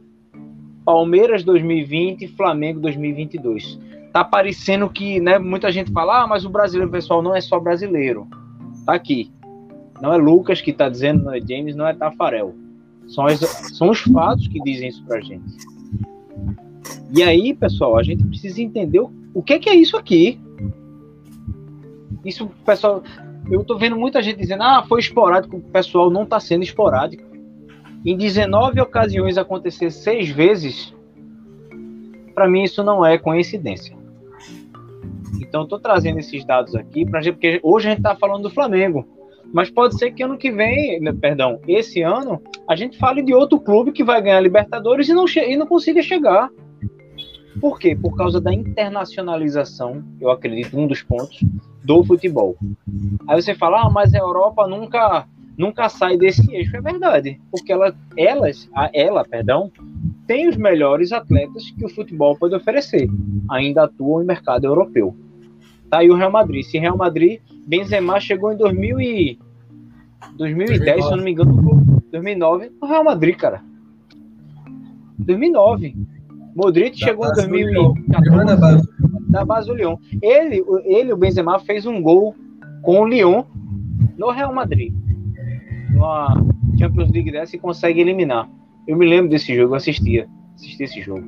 Speaker 2: Palmeiras 2020 Flamengo 2022. Tá parecendo que, né, muita gente fala, ah, mas o brasileiro, pessoal, não é só brasileiro. Tá aqui. Não é Lucas que tá dizendo, não é James, não é Tafarel. São, as, são os fatos que dizem isso pra gente. E aí, pessoal, a gente precisa entender o, o que, que é isso aqui. Isso, pessoal, eu tô vendo muita gente dizendo, ah, foi esporádico. O pessoal não tá sendo esporádico em 19 ocasiões acontecer seis vezes, para mim isso não é coincidência. Então estou trazendo esses dados aqui para gente, porque hoje a gente está falando do Flamengo, mas pode ser que ano que vem, né, perdão, esse ano a gente fale de outro clube que vai ganhar Libertadores e não, e não consiga chegar. Por quê? Por causa da internacionalização, eu acredito, um dos pontos do futebol. Aí você fala, ah, mas a Europa nunca nunca sai desse eixo. É verdade, porque ela, elas, ela, perdão, tem os melhores atletas que o futebol pode oferecer. Ainda atuam no mercado europeu. Tá aí o Real Madrid. Se Real Madrid, Benzema chegou em 2000 e 2010, 2009. se eu não me engano, 2009, o Real Madrid, cara. 2009. Modric da chegou em 2014 da base do Lyon. Ele, ele, o Benzema, fez um gol com o Lyon no Real Madrid numa Champions League dessa e consegue eliminar. Eu me lembro desse jogo, eu assistia, assisti esse jogo.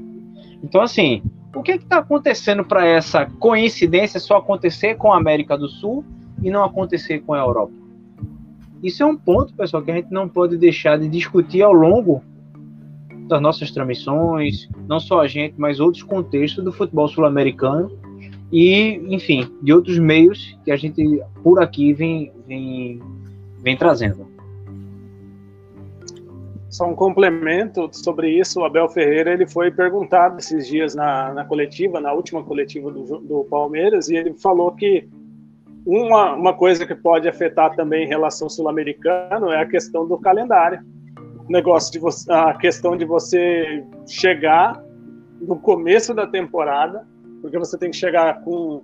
Speaker 2: Então, assim, o que está acontecendo para essa coincidência só acontecer com a América do Sul e não acontecer com a Europa? Isso é um ponto, pessoal, que a gente não pode deixar de discutir ao longo das nossas transmissões, não só a gente, mas outros contextos do futebol sul-americano e, enfim, de outros meios que a gente por aqui vem, vem, vem trazendo.
Speaker 3: Só um complemento sobre isso, o Abel Ferreira ele foi perguntado esses dias na, na coletiva, na última coletiva do, do Palmeiras, e ele falou que uma, uma coisa que pode afetar também em relação sul-americano é a questão do calendário. O negócio de você, a questão de você chegar no começo da temporada, porque você tem que chegar com,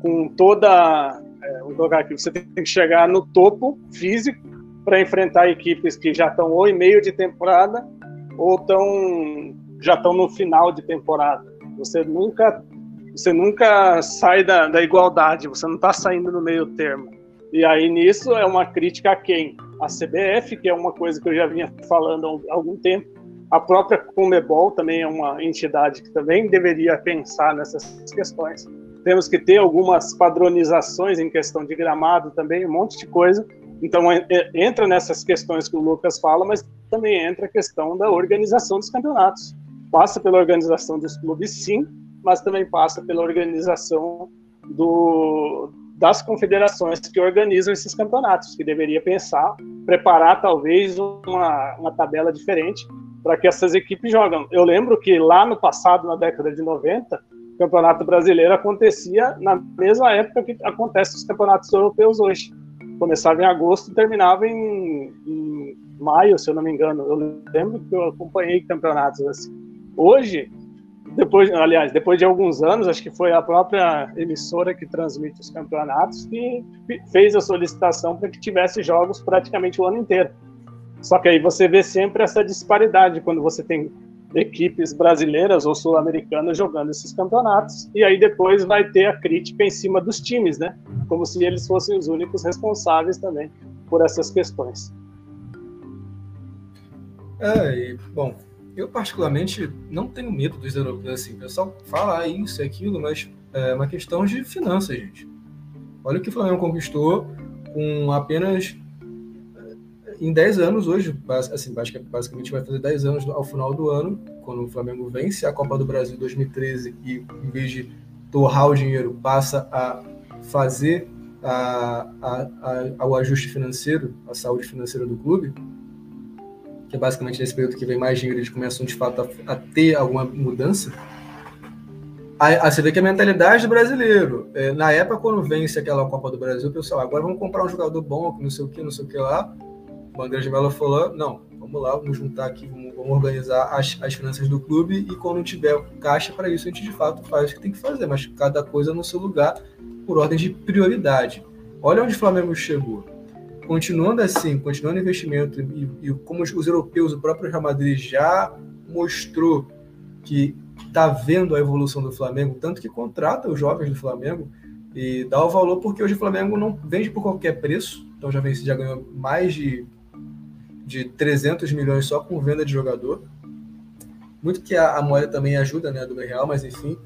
Speaker 3: com toda. É, vou colocar aqui, você tem que chegar no topo físico para enfrentar equipes que já estão ou em meio de temporada ou tão, já estão no final de temporada. Você nunca, você nunca sai da, da igualdade, você não está saindo no meio termo. E aí nisso é uma crítica a quem? A CBF, que é uma coisa que eu já vinha falando há algum tempo. A própria Comebol também é uma entidade que também deveria pensar nessas questões. Temos que ter algumas padronizações em questão de gramado também, um monte de coisa, então, é, é, entra nessas questões que o Lucas fala, mas também entra a questão da organização dos campeonatos. Passa pela organização dos clubes, sim, mas também passa pela organização do, das confederações que organizam esses campeonatos, que deveria pensar, preparar talvez uma, uma tabela diferente para que essas equipes jogam. Eu lembro que lá no passado, na década de 90, o Campeonato Brasileiro acontecia na mesma época que acontecem os campeonatos europeus hoje começava em agosto e terminava em, em, maio, se eu não me engano. Eu lembro que eu acompanhei campeonatos assim. Hoje, depois, aliás, depois de alguns anos, acho que foi a própria emissora que transmite os campeonatos que fez a solicitação para que tivesse jogos praticamente o ano inteiro. Só que aí você vê sempre essa disparidade quando você tem equipes brasileiras ou sul-americanas jogando esses campeonatos, e aí depois vai ter a crítica em cima dos times, né? Como se eles fossem os únicos responsáveis também por essas questões.
Speaker 1: É, e, bom, eu particularmente não tenho medo dos europeus, assim, o pessoal fala isso e aquilo, mas é uma questão de finanças, gente. Olha o que o Flamengo conquistou com apenas em 10 anos hoje, assim, basicamente vai fazer 10 anos ao final do ano, quando o Flamengo vence a Copa do Brasil 2013 e em vez de torrar o dinheiro, passa a fazer a, a, a, o ajuste financeiro, a saúde financeira do clube, que é basicamente nesse período que vem mais dinheiro, eles começam de fato a, a ter alguma mudança. A, você vê que a mentalidade do brasileiro, é, na época quando vence aquela Copa do Brasil, o pessoal, agora vamos comprar um jogador bom, não sei o que, não sei o que lá, o André de Mello falou, não, vamos lá, vamos juntar aqui, vamos, vamos organizar as, as finanças do clube e quando tiver caixa para isso, a gente de fato faz o que tem que fazer, mas cada coisa no seu lugar, por ordem de prioridade. Olha onde o Flamengo chegou. Continuando assim, continuando o investimento e, e como os, os, europeus, o próprio Real Madrid já mostrou que está vendo a evolução do Flamengo, tanto que contrata os jovens do Flamengo e dá o valor porque hoje o Flamengo não vende por qualquer preço, então já, vem, já ganhou mais de de 300 milhões só com venda de jogador. Muito que a, a moeda também ajuda, né, do real, mas enfim.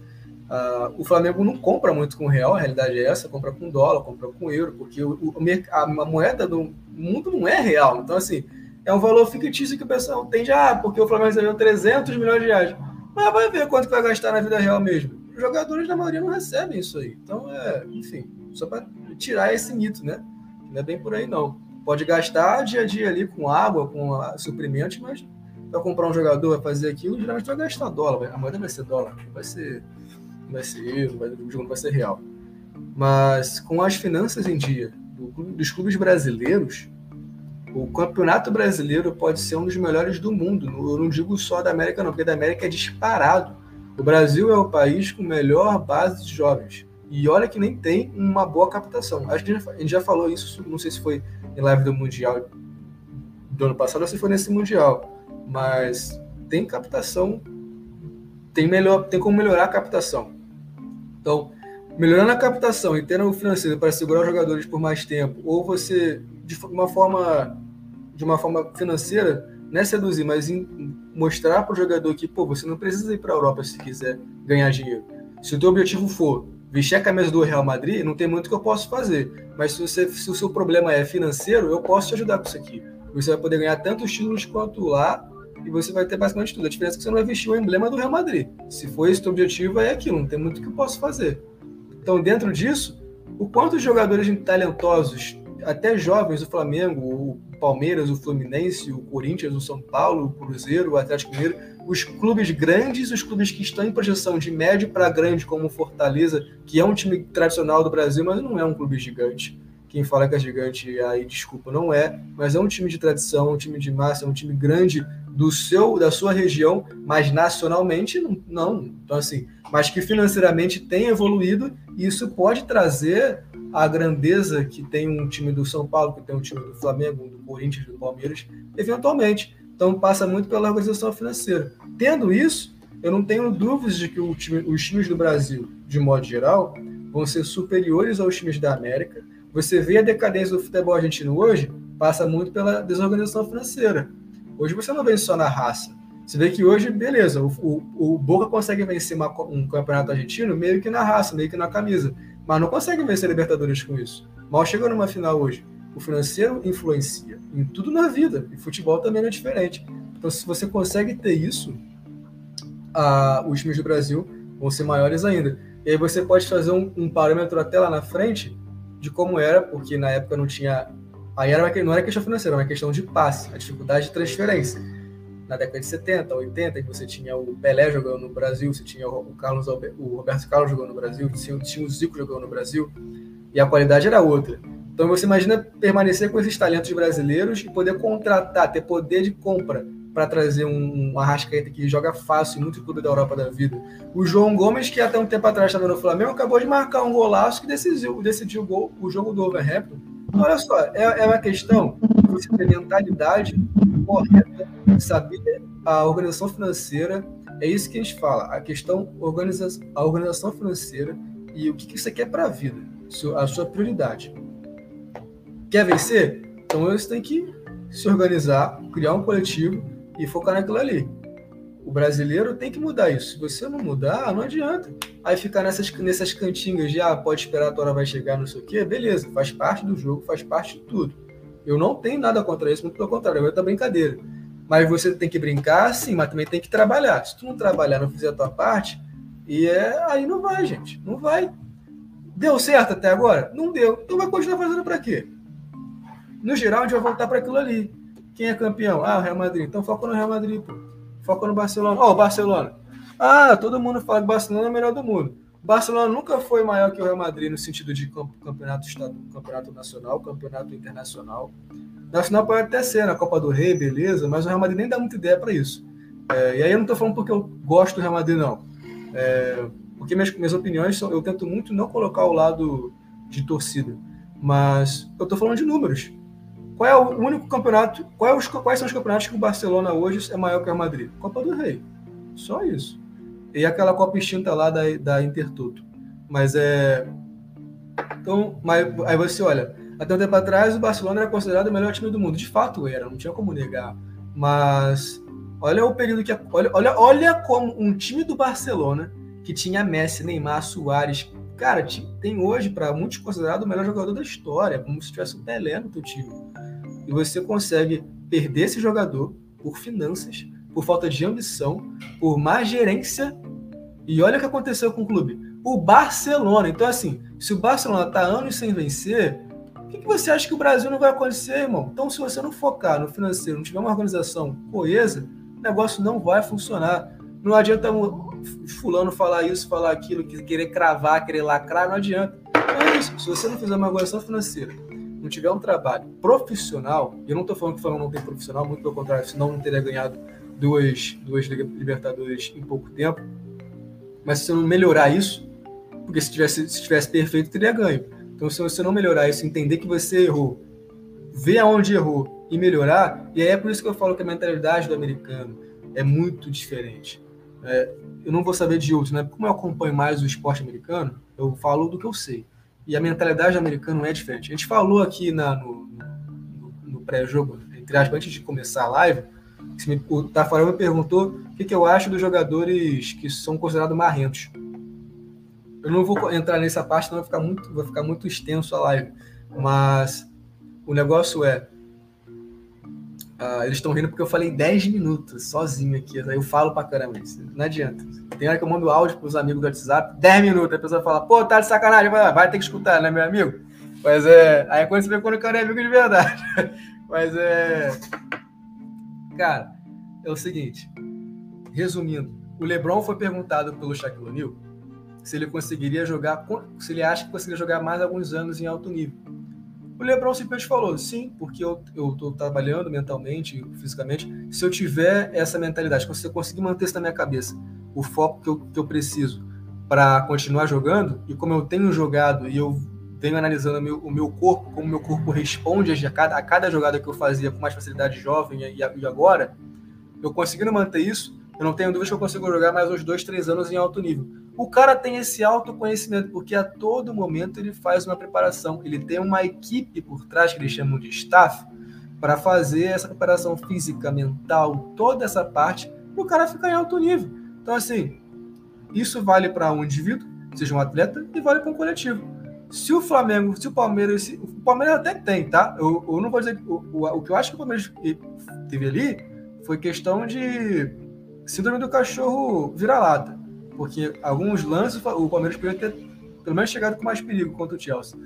Speaker 1: Uh, o Flamengo não compra muito com real, a realidade é essa, compra com dólar, compra com euro, porque o, o a, a, moeda do mundo não é real. Então, assim, é um valor fictício que o pessoal tende, ah, porque o Flamengo recebeu 300 milhões de reais. Mas vai ver quanto vai gastar na vida real mesmo. Os jogadores, na maioria, não recebem isso aí. Então, é, enfim, só para tirar esse mito, né? Não é bem por aí, não. Pode gastar dia a dia ali com água, com suprimentos, mas para comprar um jogador, vai fazer aquilo, geralmente vai gastar dólar. A moeda vai ser dólar, vai ser, vai ser euro, vai, o jogo vai ser real. Mas com as finanças em dia do, dos clubes brasileiros, o campeonato brasileiro pode ser um dos melhores do mundo. Eu não digo só da América, não, porque da América é disparado. O Brasil é o país com melhor base de jovens. E olha que nem tem uma boa captação. Acho que a gente já falou isso, não sei se foi em live do Mundial do ano passado ou se foi nesse Mundial. Mas tem captação, tem, melhor, tem como melhorar a captação. Então, melhorando a captação e tendo o financeiro para segurar os jogadores por mais tempo, ou você, de uma forma, de uma forma financeira, não é seduzir, mas mostrar para o jogador que pô, você não precisa ir para a Europa se quiser ganhar dinheiro. Se o teu objetivo for vestir a camisa do Real Madrid, não tem muito que eu posso fazer. Mas se, você, se o seu problema é financeiro, eu posso te ajudar com isso aqui. Você vai poder ganhar tanto os títulos quanto lá e você vai ter basicamente tudo. A diferença é que você não vai vestir o emblema do Real Madrid. Se for esse o objetivo, é aquilo, não tem muito que eu posso fazer. Então, dentro disso, o quanto os jogadores talentosos, até jovens, o Flamengo, o Palmeiras, o Fluminense, o Corinthians, o São Paulo, o Cruzeiro, o Atlético Mineiro, os clubes grandes, os clubes que estão em projeção de médio para grande, como o Fortaleza, que é um time tradicional do Brasil, mas não é um clube gigante. Quem fala que é gigante, aí desculpa, não é, mas é um time de tradição, um time de massa, um time grande do seu, da sua região, mas nacionalmente não. Então assim, mas que financeiramente tem evoluído e isso pode trazer a grandeza que tem um time do São Paulo, que tem um time do Flamengo, do Corinthians, do Palmeiras, eventualmente. Então passa muito pela organização financeira. Tendo isso, eu não tenho dúvidas de que time, os times do Brasil, de modo geral, vão ser superiores aos times da América. Você vê a decadência do futebol argentino hoje, passa muito pela desorganização financeira. Hoje você não vê só na raça. Você vê que hoje, beleza, o, o, o Boca consegue vencer uma, um campeonato argentino meio que na raça, meio que na camisa. Mas não consegue vencer Libertadores com isso. Mal chegou numa final hoje. O financeiro influencia em tudo na vida. E futebol também não é diferente. Então, se você consegue ter isso, a, os times do Brasil vão ser maiores ainda. E aí você pode fazer um, um parâmetro até lá na frente de como era, porque na época não tinha. Aí era não era questão financeira, era uma questão de passe, a dificuldade de transferência na década de 70, 80, que você tinha o Pelé jogando no Brasil, você tinha o, Carlos, o Roberto Carlos jogando no Brasil, tinha, tinha o Zico jogando no Brasil, e a qualidade era outra. Então você imagina permanecer com esses talentos brasileiros e poder contratar, ter poder de compra para trazer um, um Arrascaeta que joga fácil em muito clube da Europa da vida. O João Gomes, que até um tempo atrás estava no Flamengo, acabou de marcar um golaço que decidiu, decidiu o, gol, o jogo do Overhampton. Então, olha só, é, é uma questão de você ter mentalidade correta, saber a organização financeira, é isso que a gente fala, a questão organiza a organização financeira e o que, que você quer para a vida, a sua prioridade. Quer vencer? Então você tem que se organizar, criar um coletivo e focar naquilo ali. O brasileiro tem que mudar isso. Se você não mudar, não adianta. Aí ficar nessas, nessas cantinhas de, ah, pode esperar, a tua hora vai chegar, não sei o quê. Beleza, faz parte do jogo, faz parte de tudo. Eu não tenho nada contra isso, muito pelo contrário, é outra brincadeira. Mas você tem que brincar, sim, mas também tem que trabalhar. Se tu não trabalhar, não fizer a tua parte, e é, aí não vai, gente. Não vai. Deu certo até agora? Não deu. Então vai continuar fazendo para quê? No geral, a gente vai voltar para aquilo ali. Quem é campeão? Ah, o Real Madrid. Então foca no Real Madrid, pô. Foca no Barcelona. Ó, oh, o Barcelona. Ah, todo mundo fala que o Barcelona é o melhor do mundo. Barcelona nunca foi maior que o Real Madrid no sentido de campeonato estadual, campeonato nacional, campeonato internacional. Na final pode até ser na Copa do Rei, beleza, mas o Real Madrid nem dá muita ideia para isso. É, e aí eu não estou falando porque eu gosto do Real Madrid, não. É, porque minhas, minhas opiniões são, eu tento muito não colocar o lado de torcida, mas eu estou falando de números. Qual é o único campeonato? É os, quais são os campeonatos que o Barcelona hoje é maior que o Madrid? Copa do Rei. Só isso e aquela Copa extinta lá da, da Intertoto. Mas é. Então, mas, aí você olha, até um tempo atrás o Barcelona era considerado o melhor time do mundo. De fato era, não tinha como negar. Mas olha o período que. Olha, olha, olha como um time do Barcelona, que tinha Messi, Neymar, Soares. Cara, tem hoje, para muitos, considerado o melhor jogador da história, como se tivesse o Pelé no teu time. E você consegue perder esse jogador por finanças, por falta de ambição, por má gerência. E olha o que aconteceu com o clube. O Barcelona. Então, assim, se o Barcelona está anos sem vencer, o que, que, você acha que o Brasil não vai acontecer, irmão? Então, se você não focar no financeiro, não tiver uma organização coesa, o negócio não vai funcionar. Não adianta fulano falar isso, falar aquilo, querer cravar, querer lacrar, não adianta. Então é isso. Se você não fizer uma organização financeira, não tiver um trabalho profissional, e eu não estou falando que o Flamengo não tem profissional, muito pelo contrário, senão não teria ganhado duas, duas Libertadores em pouco tempo. Mas se você não melhorar isso, porque se tivesse, se tivesse perfeito, teria ganho. Então, se você não melhorar isso, entender que você errou, ver aonde errou e melhorar, e aí é por isso que eu falo que a mentalidade do americano é muito diferente. É, eu não vou saber de outros, né? Como eu acompanho mais o esporte americano, eu falo do que eu sei. E a mentalidade do americano é diferente. A gente falou aqui na, no, no, no pré-jogo, entre aspas, antes de começar a live, o Tafarel me perguntou o que, que, eu acho dos jogadores que são considerados marrentos. eu não vou entrar nessa parte, senão vai ficar muito, vai ficar muito extenso a live. Mas o negócio é. Uh, eles estão rindo porque eu falei 10 minutos sozinho aqui. Aí eu falo pra caramba. Isso não adianta. Tem hora que eu mando áudio pros amigos do WhatsApp, 10 minutos. A pessoa fala, pô, tá de sacanagem. Vai, vai ter que escutar, né, meu amigo? Mas é. Aí é quando você vê quando o cara é amigo de verdade. Mas é. Cara, é o seguinte. Resumindo, o LeBron foi perguntado pelo Shaquille O'Neal se ele conseguiria jogar, se ele acha que conseguiria jogar mais alguns anos em alto nível. O LeBron simplesmente falou, sim, porque eu estou trabalhando mentalmente, fisicamente. Se eu tiver essa mentalidade, se eu conseguir manter isso na minha cabeça, o foco que eu, que eu preciso para continuar jogando, e como eu tenho jogado e eu venho analisando o meu, o meu corpo, como meu corpo responde a cada, a cada jogada que eu fazia com mais facilidade jovem e, e agora, eu conseguindo manter isso, eu não tenho dúvida que eu consigo jogar mais uns dois, três anos em alto nível. O cara tem esse autoconhecimento, porque a todo momento ele faz uma preparação. Ele tem uma equipe por trás, que eles chamam de staff, para fazer essa preparação física, mental, toda essa parte, o cara fica em alto nível. Então, assim, isso vale para um indivíduo, seja um atleta, e vale para um coletivo. Se o Flamengo, se o Palmeiras, se, o Palmeiras até tem, tá? Eu, eu não vou dizer o, o, o que eu acho que o Palmeiras teve ali foi questão de síndrome do cachorro vira-lata. Porque alguns lances o Palmeiras poderia ter pelo menos chegado com mais perigo contra o Chelsea.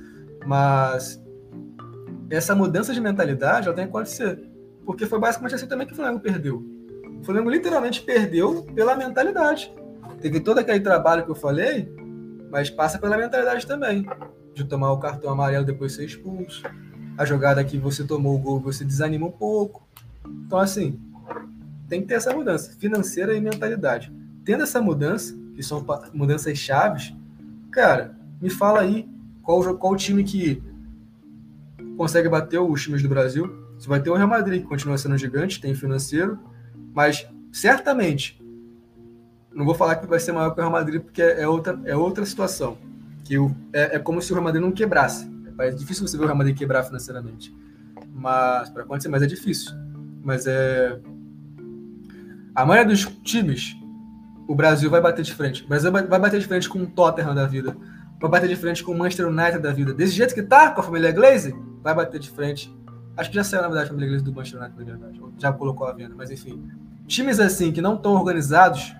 Speaker 1: Mas essa mudança de mentalidade ela tem que acontecer. Porque foi basicamente assim também que o Flamengo perdeu. O Flamengo literalmente perdeu pela mentalidade. Teve todo aquele trabalho que eu falei, mas passa pela mentalidade também. De tomar o cartão amarelo depois ser expulso. A jogada que você tomou o gol, você desanima um pouco. Então, assim, tem que ter essa mudança financeira e mentalidade. Tendo essa mudança, que são mudanças chaves, cara, me fala aí qual, qual time que consegue bater os times do Brasil. Você vai ter o Real Madrid, que continua sendo gigante, tem financeiro, mas certamente, não vou falar que vai ser maior que o Real Madrid, porque é outra, é outra situação. Que o, é, é como se o Real Madrid não quebrasse. É difícil você ver o Real Madrid quebrar financeiramente. Mas, para acontecer, mas é difícil. Mas é, a maioria dos times, o Brasil vai bater de frente. O Brasil vai bater de frente com o Tottenham da vida. Vai bater de frente com o Manchester United da vida. Desse jeito que tá com a família Glaze, vai bater de frente. Acho que já saiu, na verdade, a família Glaze do Manchester United, na verdade. Já colocou a venda, mas enfim. Times assim, que não estão organizados,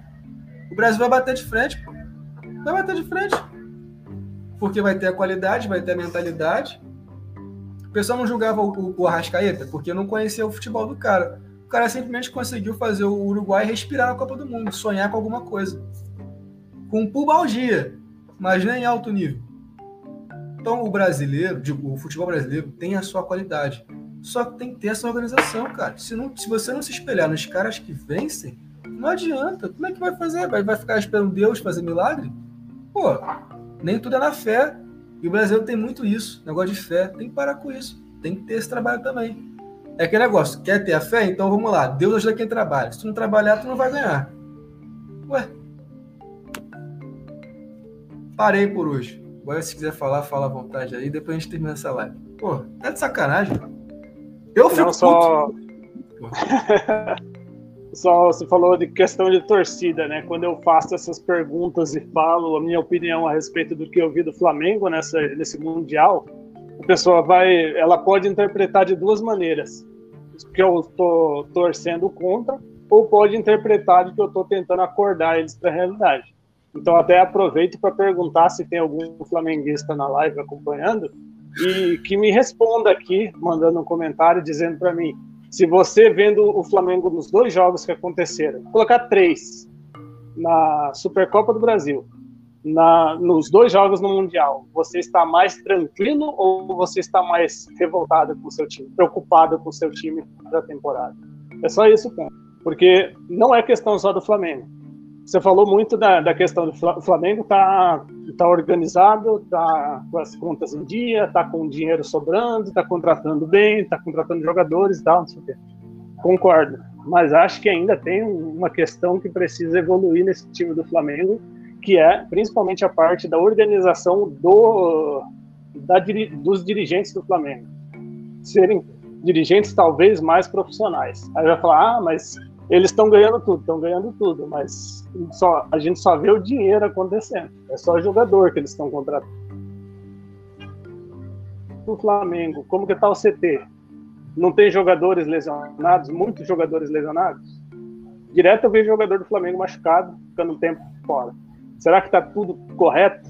Speaker 1: o Brasil vai bater de frente. Vai bater de frente. Porque vai ter a qualidade, vai ter a mentalidade. O pessoal não julgava o, o, o Arrascaeta, porque não conhecia o futebol do cara cara simplesmente conseguiu fazer o Uruguai respirar na Copa do Mundo, sonhar com alguma coisa. Com pubalgia, mas nem em alto nível. Então o brasileiro, digo, o futebol brasileiro tem a sua qualidade. Só que tem que ter essa organização, cara. Se, não, se você não se espelhar nos caras que vencem, não adianta. Como é que vai fazer? Vai, vai ficar esperando Deus fazer milagre? Pô, nem tudo é na fé. E o Brasil tem muito isso, negócio de fé. Tem que parar com isso. Tem que ter esse trabalho também. É aquele negócio, quer ter a fé? Então vamos lá. Deus ajuda quem trabalha. Se tu não trabalhar, tu não vai ganhar. Ué. Parei por hoje. Agora, se quiser falar, fala à vontade aí. Depois a gente termina essa live. Pô, tá de sacanagem. Eu fico não,
Speaker 3: só... só você falou de questão de torcida, né? Quando eu faço essas perguntas e falo a minha opinião a respeito do que eu vi do Flamengo nessa, nesse Mundial, a pessoa vai, ela pode interpretar de duas maneiras, que eu estou torcendo contra, ou pode interpretar de que eu estou tentando acordar eles para a realidade. Então até aproveito para perguntar se tem algum flamenguista na live acompanhando e que me responda aqui, mandando um comentário dizendo para mim se você vendo o Flamengo nos dois jogos que aconteceram, colocar três na Supercopa do Brasil, na, nos dois jogos no Mundial, você está mais tranquilo ou você está mais revoltado com o seu time, preocupado com o seu time da temporada? É só isso. Porque não é questão só do Flamengo. Você falou muito da, da questão do Flamengo tá, tá organizado, tá com as contas em dia, tá com dinheiro sobrando, tá contratando bem, tá contratando jogadores e tal, não sei o quê. Concordo. Mas acho que ainda tem uma questão que precisa evoluir nesse time do Flamengo, que é principalmente a parte da organização do, da, dos dirigentes do Flamengo. Serem dirigentes talvez mais profissionais. Aí vai falar, ah, mas eles estão ganhando tudo, estão ganhando tudo, mas só, a gente só vê o dinheiro acontecendo. É só jogador que eles estão contratando. O Flamengo, como que tá o CT? Não tem jogadores lesionados, muitos jogadores lesionados? Direto eu vejo jogador do Flamengo machucado, ficando um tempo fora. Será que está tudo correto?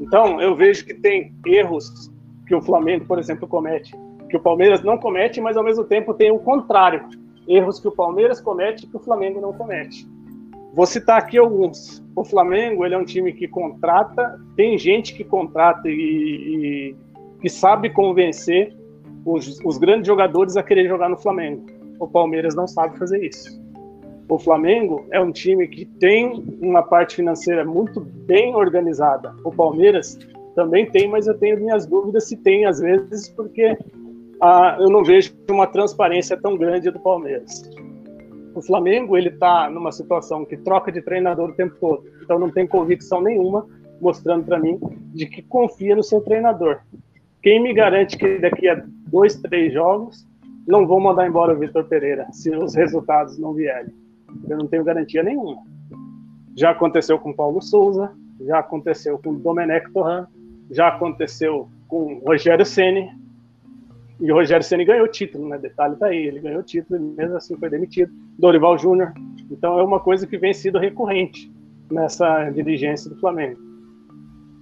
Speaker 3: Então, eu vejo que tem erros que o Flamengo, por exemplo, comete, que o Palmeiras não comete, mas ao mesmo tempo tem o contrário erros que o Palmeiras comete que o Flamengo não comete. Vou citar aqui alguns. O Flamengo ele é um time que contrata, tem gente que contrata e, e que sabe convencer os, os grandes jogadores a querer jogar no Flamengo. O Palmeiras não sabe fazer isso. O Flamengo é um time que tem uma parte financeira muito bem organizada. O Palmeiras também tem, mas eu tenho minhas dúvidas se tem às vezes, porque ah, eu não vejo uma transparência tão grande do Palmeiras. O Flamengo ele está numa situação que troca de treinador o tempo todo, então não tem convicção nenhuma mostrando para mim de que confia no seu treinador. Quem me garante que daqui a dois, três jogos não vão mandar embora o Vitor Pereira se os resultados não vierem? Eu não tenho garantia nenhuma. Já aconteceu com Paulo Souza, já aconteceu com Domenech Torran, já aconteceu com Rogério Ceni, e o Rogério Ceni ganhou o título, né? Detalhe tá aí, ele ganhou o título e mesmo assim foi demitido. Dorival Júnior. Então é uma coisa que vem sido recorrente nessa dirigência do Flamengo.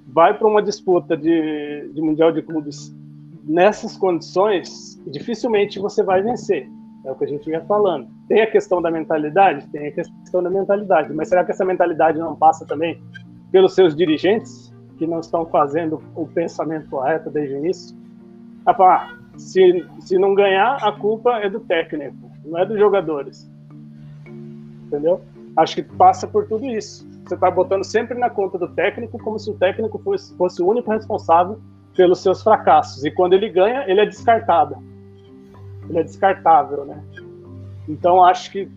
Speaker 3: Vai para uma disputa de, de Mundial de Clubes nessas condições, dificilmente você vai vencer. É o que a gente vinha falando. Tem a questão da mentalidade? Tem a questão da mentalidade. Mas será que essa mentalidade não passa também pelos seus dirigentes, que não estão fazendo o pensamento correto desde o início? Ah, se, se não ganhar, a culpa é do técnico, não é dos jogadores. Entendeu? Acho que passa por tudo isso. Você está botando sempre na conta do técnico, como se o técnico fosse, fosse o único responsável pelos seus fracassos. E quando ele ganha, ele é descartado. Ele é descartável, né? Então acho que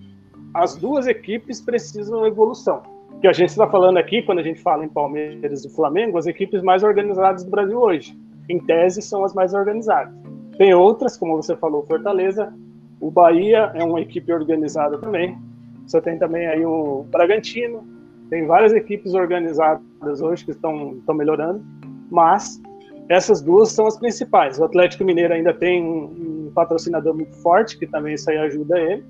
Speaker 3: as duas equipes precisam evolução. Que a gente está falando aqui, quando a gente fala em Palmeiras e Flamengo, as equipes mais organizadas do Brasil hoje. Em tese, são as mais organizadas. Tem outras, como você falou, Fortaleza. O Bahia é uma equipe organizada também. Você tem também aí o Bragantino. Tem várias equipes organizadas hoje que estão, estão melhorando. Mas essas duas são as principais. O Atlético Mineiro ainda tem um, um patrocinador muito forte, que também isso aí ajuda ele.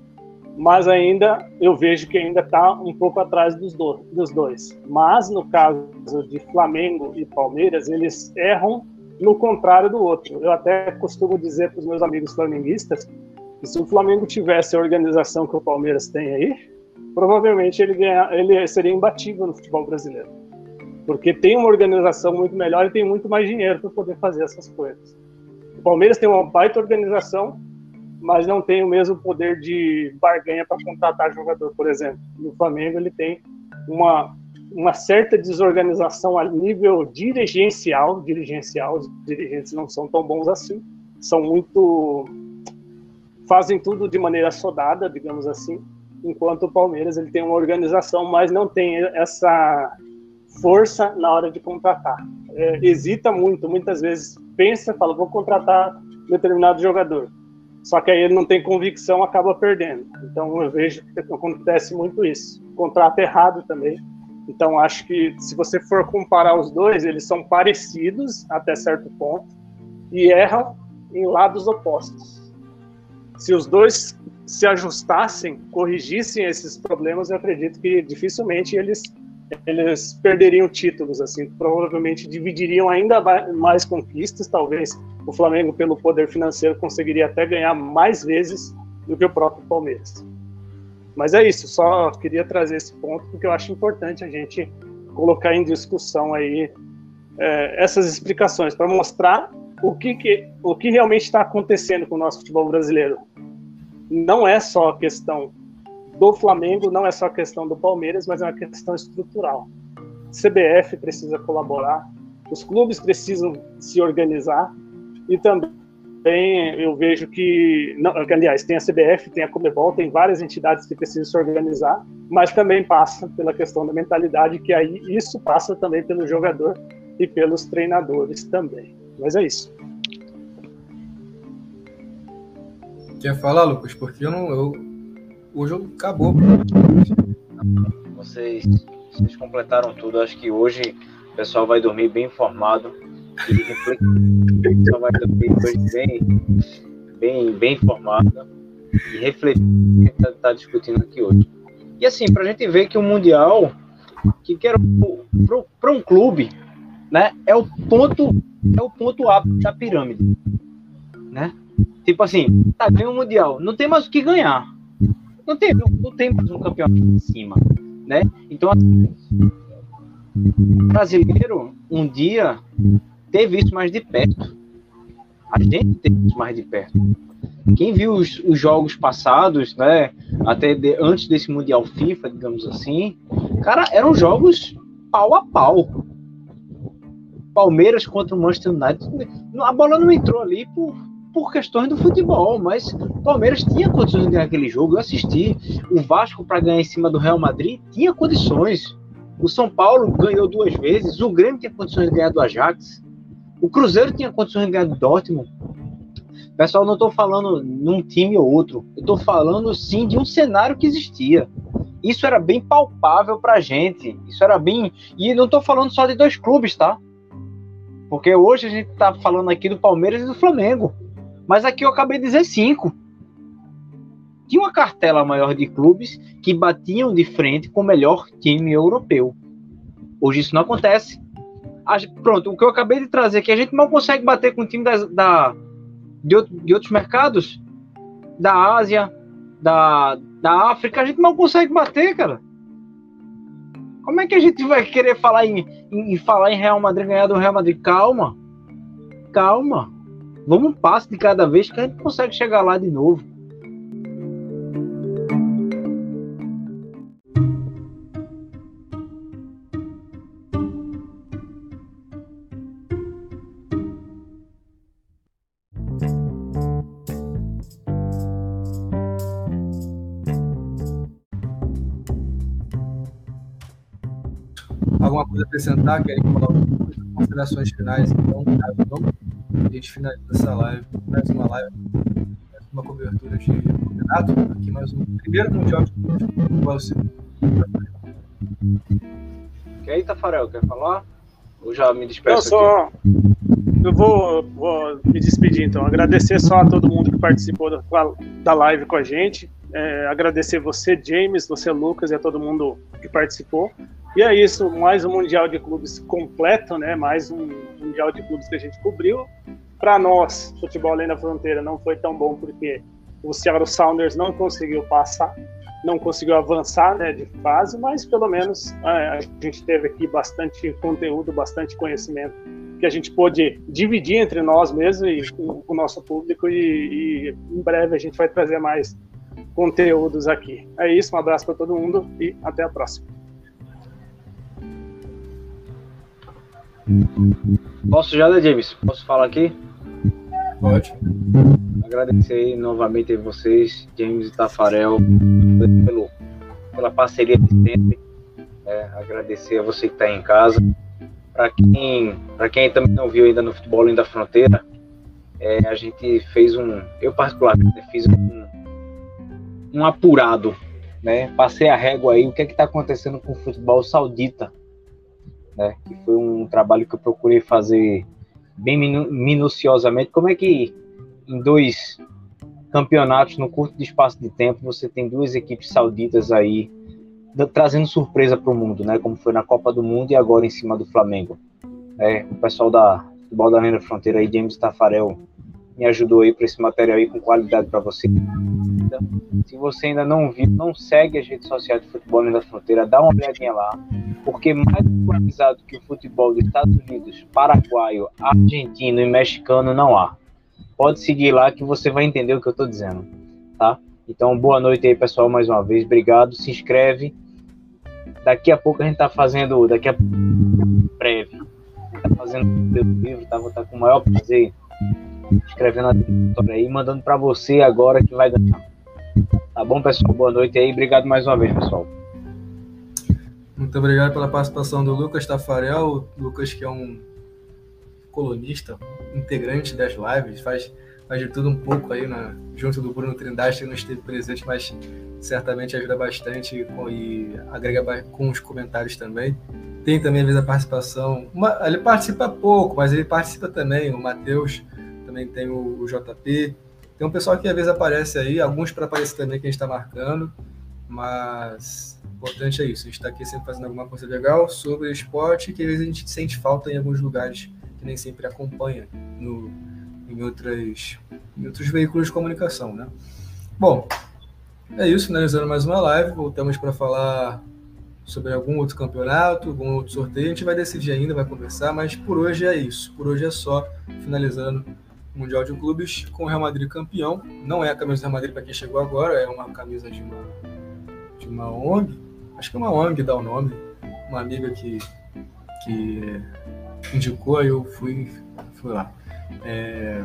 Speaker 3: Mas ainda eu vejo que ainda está um pouco atrás dos, do, dos dois. Mas no caso de Flamengo e Palmeiras, eles erram no contrário do outro. Eu até costumo dizer para os meus amigos flamenguistas que se o Flamengo tivesse a organização que o Palmeiras tem aí, provavelmente ele, ganha, ele seria imbatível no futebol brasileiro. Porque tem uma organização muito melhor e tem muito mais dinheiro para poder fazer essas coisas. O Palmeiras tem uma baita organização, mas não tem o mesmo poder de barganha para contratar jogador, por exemplo. E o Flamengo ele tem uma uma certa desorganização a nível dirigencial, dirigencial, os dirigentes não são tão bons assim, são muito fazem tudo de maneira sodada, digamos assim, enquanto o Palmeiras ele tem uma organização, mas não tem essa força na hora de contratar. É, hesita muito, muitas vezes pensa, fala, vou contratar determinado jogador. Só que aí ele não tem convicção, acaba perdendo. Então eu vejo que acontece muito isso. Contrato errado também então, acho que se você for comparar os dois, eles são parecidos até certo ponto e erram em lados opostos. Se os dois se ajustassem, corrigissem esses problemas, eu acredito que dificilmente eles eles perderiam títulos, assim, provavelmente dividiriam ainda mais conquistas, talvez o Flamengo pelo poder financeiro conseguiria até ganhar mais vezes do que o próprio Palmeiras. Mas é isso, só queria trazer esse ponto porque eu acho importante a gente colocar em discussão aí é, essas explicações para mostrar o que, que, o que realmente está acontecendo com o nosso futebol brasileiro. Não é só a questão do Flamengo, não é só a questão do Palmeiras, mas é uma questão estrutural. CBF precisa colaborar, os clubes precisam se organizar e também eu vejo que, não, aliás, tem a CBF, tem a Comebol, tem várias entidades que precisam se organizar, mas também passa pela questão da mentalidade, que aí isso passa também pelo jogador e pelos treinadores também. Mas é isso.
Speaker 1: Quer falar, Lucas? Porque eu não, eu, o jogo acabou.
Speaker 2: Vocês, vocês completaram tudo. Acho que hoje o pessoal vai dormir bem informado. O pessoal vai dormir hoje bem, bem, bem informado e refletido o que está tá discutindo aqui hoje. E assim, para a gente ver que o Mundial, que quer para um clube, né, é o ponto é o ponto A da pirâmide, né? Tipo assim, tá ganhando o mundial, não tem mais o que ganhar, não tem não, não tem mais um campeonato em cima, né? Então assim, brasileiro um dia teve isso mais de perto, a gente teve isso mais de perto. Quem viu os, os jogos passados, né? Até de, antes desse mundial FIFA, digamos assim, cara, eram jogos pau a pau Palmeiras contra o Manchester United, a bola não entrou ali por, por questões do futebol, mas o Palmeiras tinha condições de ganhar aquele jogo. Eu assisti. O Vasco, para ganhar em cima do Real Madrid, tinha condições. O São Paulo ganhou duas vezes. O Grêmio tinha condições de ganhar do Ajax. O Cruzeiro tinha condições de ganhar do Dortmund. Pessoal, não estou falando num time ou outro. Eu estou falando sim de um cenário que existia. Isso era bem palpável para a gente. Isso era bem. E não estou falando só de dois clubes, tá? Porque hoje a gente está falando aqui do Palmeiras e do Flamengo. Mas aqui eu acabei de dizer cinco. Tinha uma cartela maior de clubes que batiam de frente com o melhor time europeu. Hoje isso não acontece. pronto, o que eu acabei de trazer aqui, a gente mal consegue bater com o time da, de, de, outros mercados, da Ásia, da, da África, a gente mal consegue bater, cara. Como é que a gente vai querer falar em, em, em falar em Real Madrid ganhar do Real Madrid? Calma, calma. Vamos um passo de cada vez que a gente consegue chegar lá de novo.
Speaker 1: Alguma coisa a acrescentar? Querem falar considerações finais? Então, vamos. A gente finaliza essa live, mais uma live, mais uma cobertura de campeonato. Aqui mais um primeiro mundial de é segundo.
Speaker 2: Quer ir, Tafarel? Quer falar? Ou já me despeço?
Speaker 3: Eu só. Eu vou, vou me despedir então. Agradecer só a todo mundo que participou da, da live com a gente. É, agradecer você, James, você, Lucas, e a todo mundo que participou. E é isso, mais um Mundial de Clubes completo, né? Mais um Mundial de Clubes que a gente cobriu. Para nós, futebol além da fronteira não foi tão bom porque o Seattle Sounders não conseguiu passar, não conseguiu avançar né, de fase, mas pelo menos é, a gente teve aqui bastante conteúdo, bastante conhecimento que a gente pôde dividir entre nós mesmos e com o nosso público e, e em breve a gente vai trazer mais conteúdos aqui. É isso, um abraço para todo mundo e até a próxima.
Speaker 2: Posso já, né, James? Posso falar aqui?
Speaker 1: Pode.
Speaker 2: Agradecer novamente a vocês, James e Tafarel, pelo, pela parceria de sempre. É, agradecer a você que está em casa. Para quem, quem também não viu ainda no Futebol Além da Fronteira, é, a gente fez um. Eu, particularmente, fiz um, um apurado. Né? Passei a régua aí, o que é está acontecendo com o futebol saudita né? Que foi um trabalho que eu procurei fazer bem minu minuciosamente. Como é que em dois campeonatos, no curto espaço de tempo, você tem duas equipes sauditas aí trazendo surpresa para o mundo, né? Como foi na Copa do Mundo e agora em cima do Flamengo. É, o pessoal da Futebol da Linha Fronteira aí, James Tafarel, me ajudou aí para esse material aí com qualidade para você. Se você ainda não viu, não segue as redes sociais do Futebol da Fronteira, dá uma olhadinha lá, porque mais popularizado que o futebol dos Estados Unidos, paraguaio, argentino e mexicano não há. Pode seguir lá que você vai entender o que eu estou dizendo, tá? Então, boa noite aí, pessoal, mais uma vez. Obrigado. Se inscreve. Daqui a pouco a gente tá fazendo, daqui a breve, tá fazendo o livro, tá? Vou estar tá com o maior prazer escrevendo aí, mandando para você agora que vai ganhar. Tá bom, pessoal? Boa noite aí. Obrigado mais uma vez, pessoal.
Speaker 1: Muito obrigado pela participação do Lucas Tafarel. Lucas, que é um colunista, integrante das lives, faz faz de tudo um pouco aí, na, junto do Bruno Trindade, que não esteve presente, mas certamente ajuda bastante com, e agrega com os comentários também. Tem também, às vezes, a participação. Uma, ele participa pouco, mas ele participa também. O Matheus, também tem o, o JP. Tem um pessoal que às vezes aparece aí, alguns para aparecer também que a gente está marcando, mas o importante é isso. A gente está aqui sempre fazendo alguma coisa legal sobre esporte que às vezes a gente sente falta em alguns lugares que nem sempre acompanha no, em, outras, em outros veículos de comunicação, né? Bom, é isso, finalizando mais uma live. Voltamos para falar sobre algum outro campeonato, algum outro sorteio. A gente vai decidir ainda, vai conversar, mas por hoje é isso. Por hoje é só, finalizando o Mundial de Clubes com o Real Madrid campeão. Não é a camisa do Real Madrid para quem chegou agora, é uma camisa de uma, de uma ONG. Acho que é uma ONG dá o nome. Uma amiga que, que indicou, aí eu fui, fui lá. É,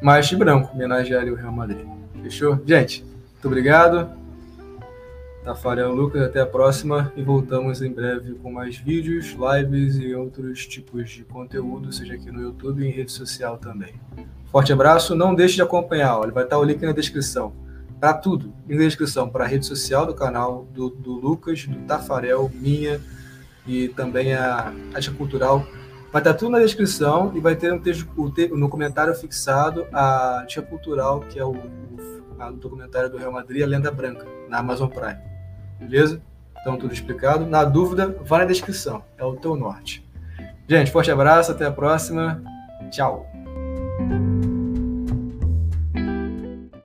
Speaker 1: mas de branco, homenagear o Real Madrid. Fechou? Gente, muito obrigado. Tafarel Lucas, até a próxima e voltamos em breve com mais vídeos, lives e outros tipos de conteúdo, seja aqui no YouTube e em rede social também. Forte abraço, não deixe de acompanhar, olha, vai estar o link na descrição. Para tudo, link na descrição para a rede social do canal do, do, Lucas, do Tafarel, minha e também a Arte Cultural. Vai estar tudo na descrição e vai ter um texto no comentário fixado a Arte Cultural, que é o, o documentário do Real Madrid, A Lenda Branca, na Amazon Prime. Beleza? Então, tudo explicado. Na dúvida, vá na descrição. É o teu norte. Gente, forte abraço, até a próxima. Tchau.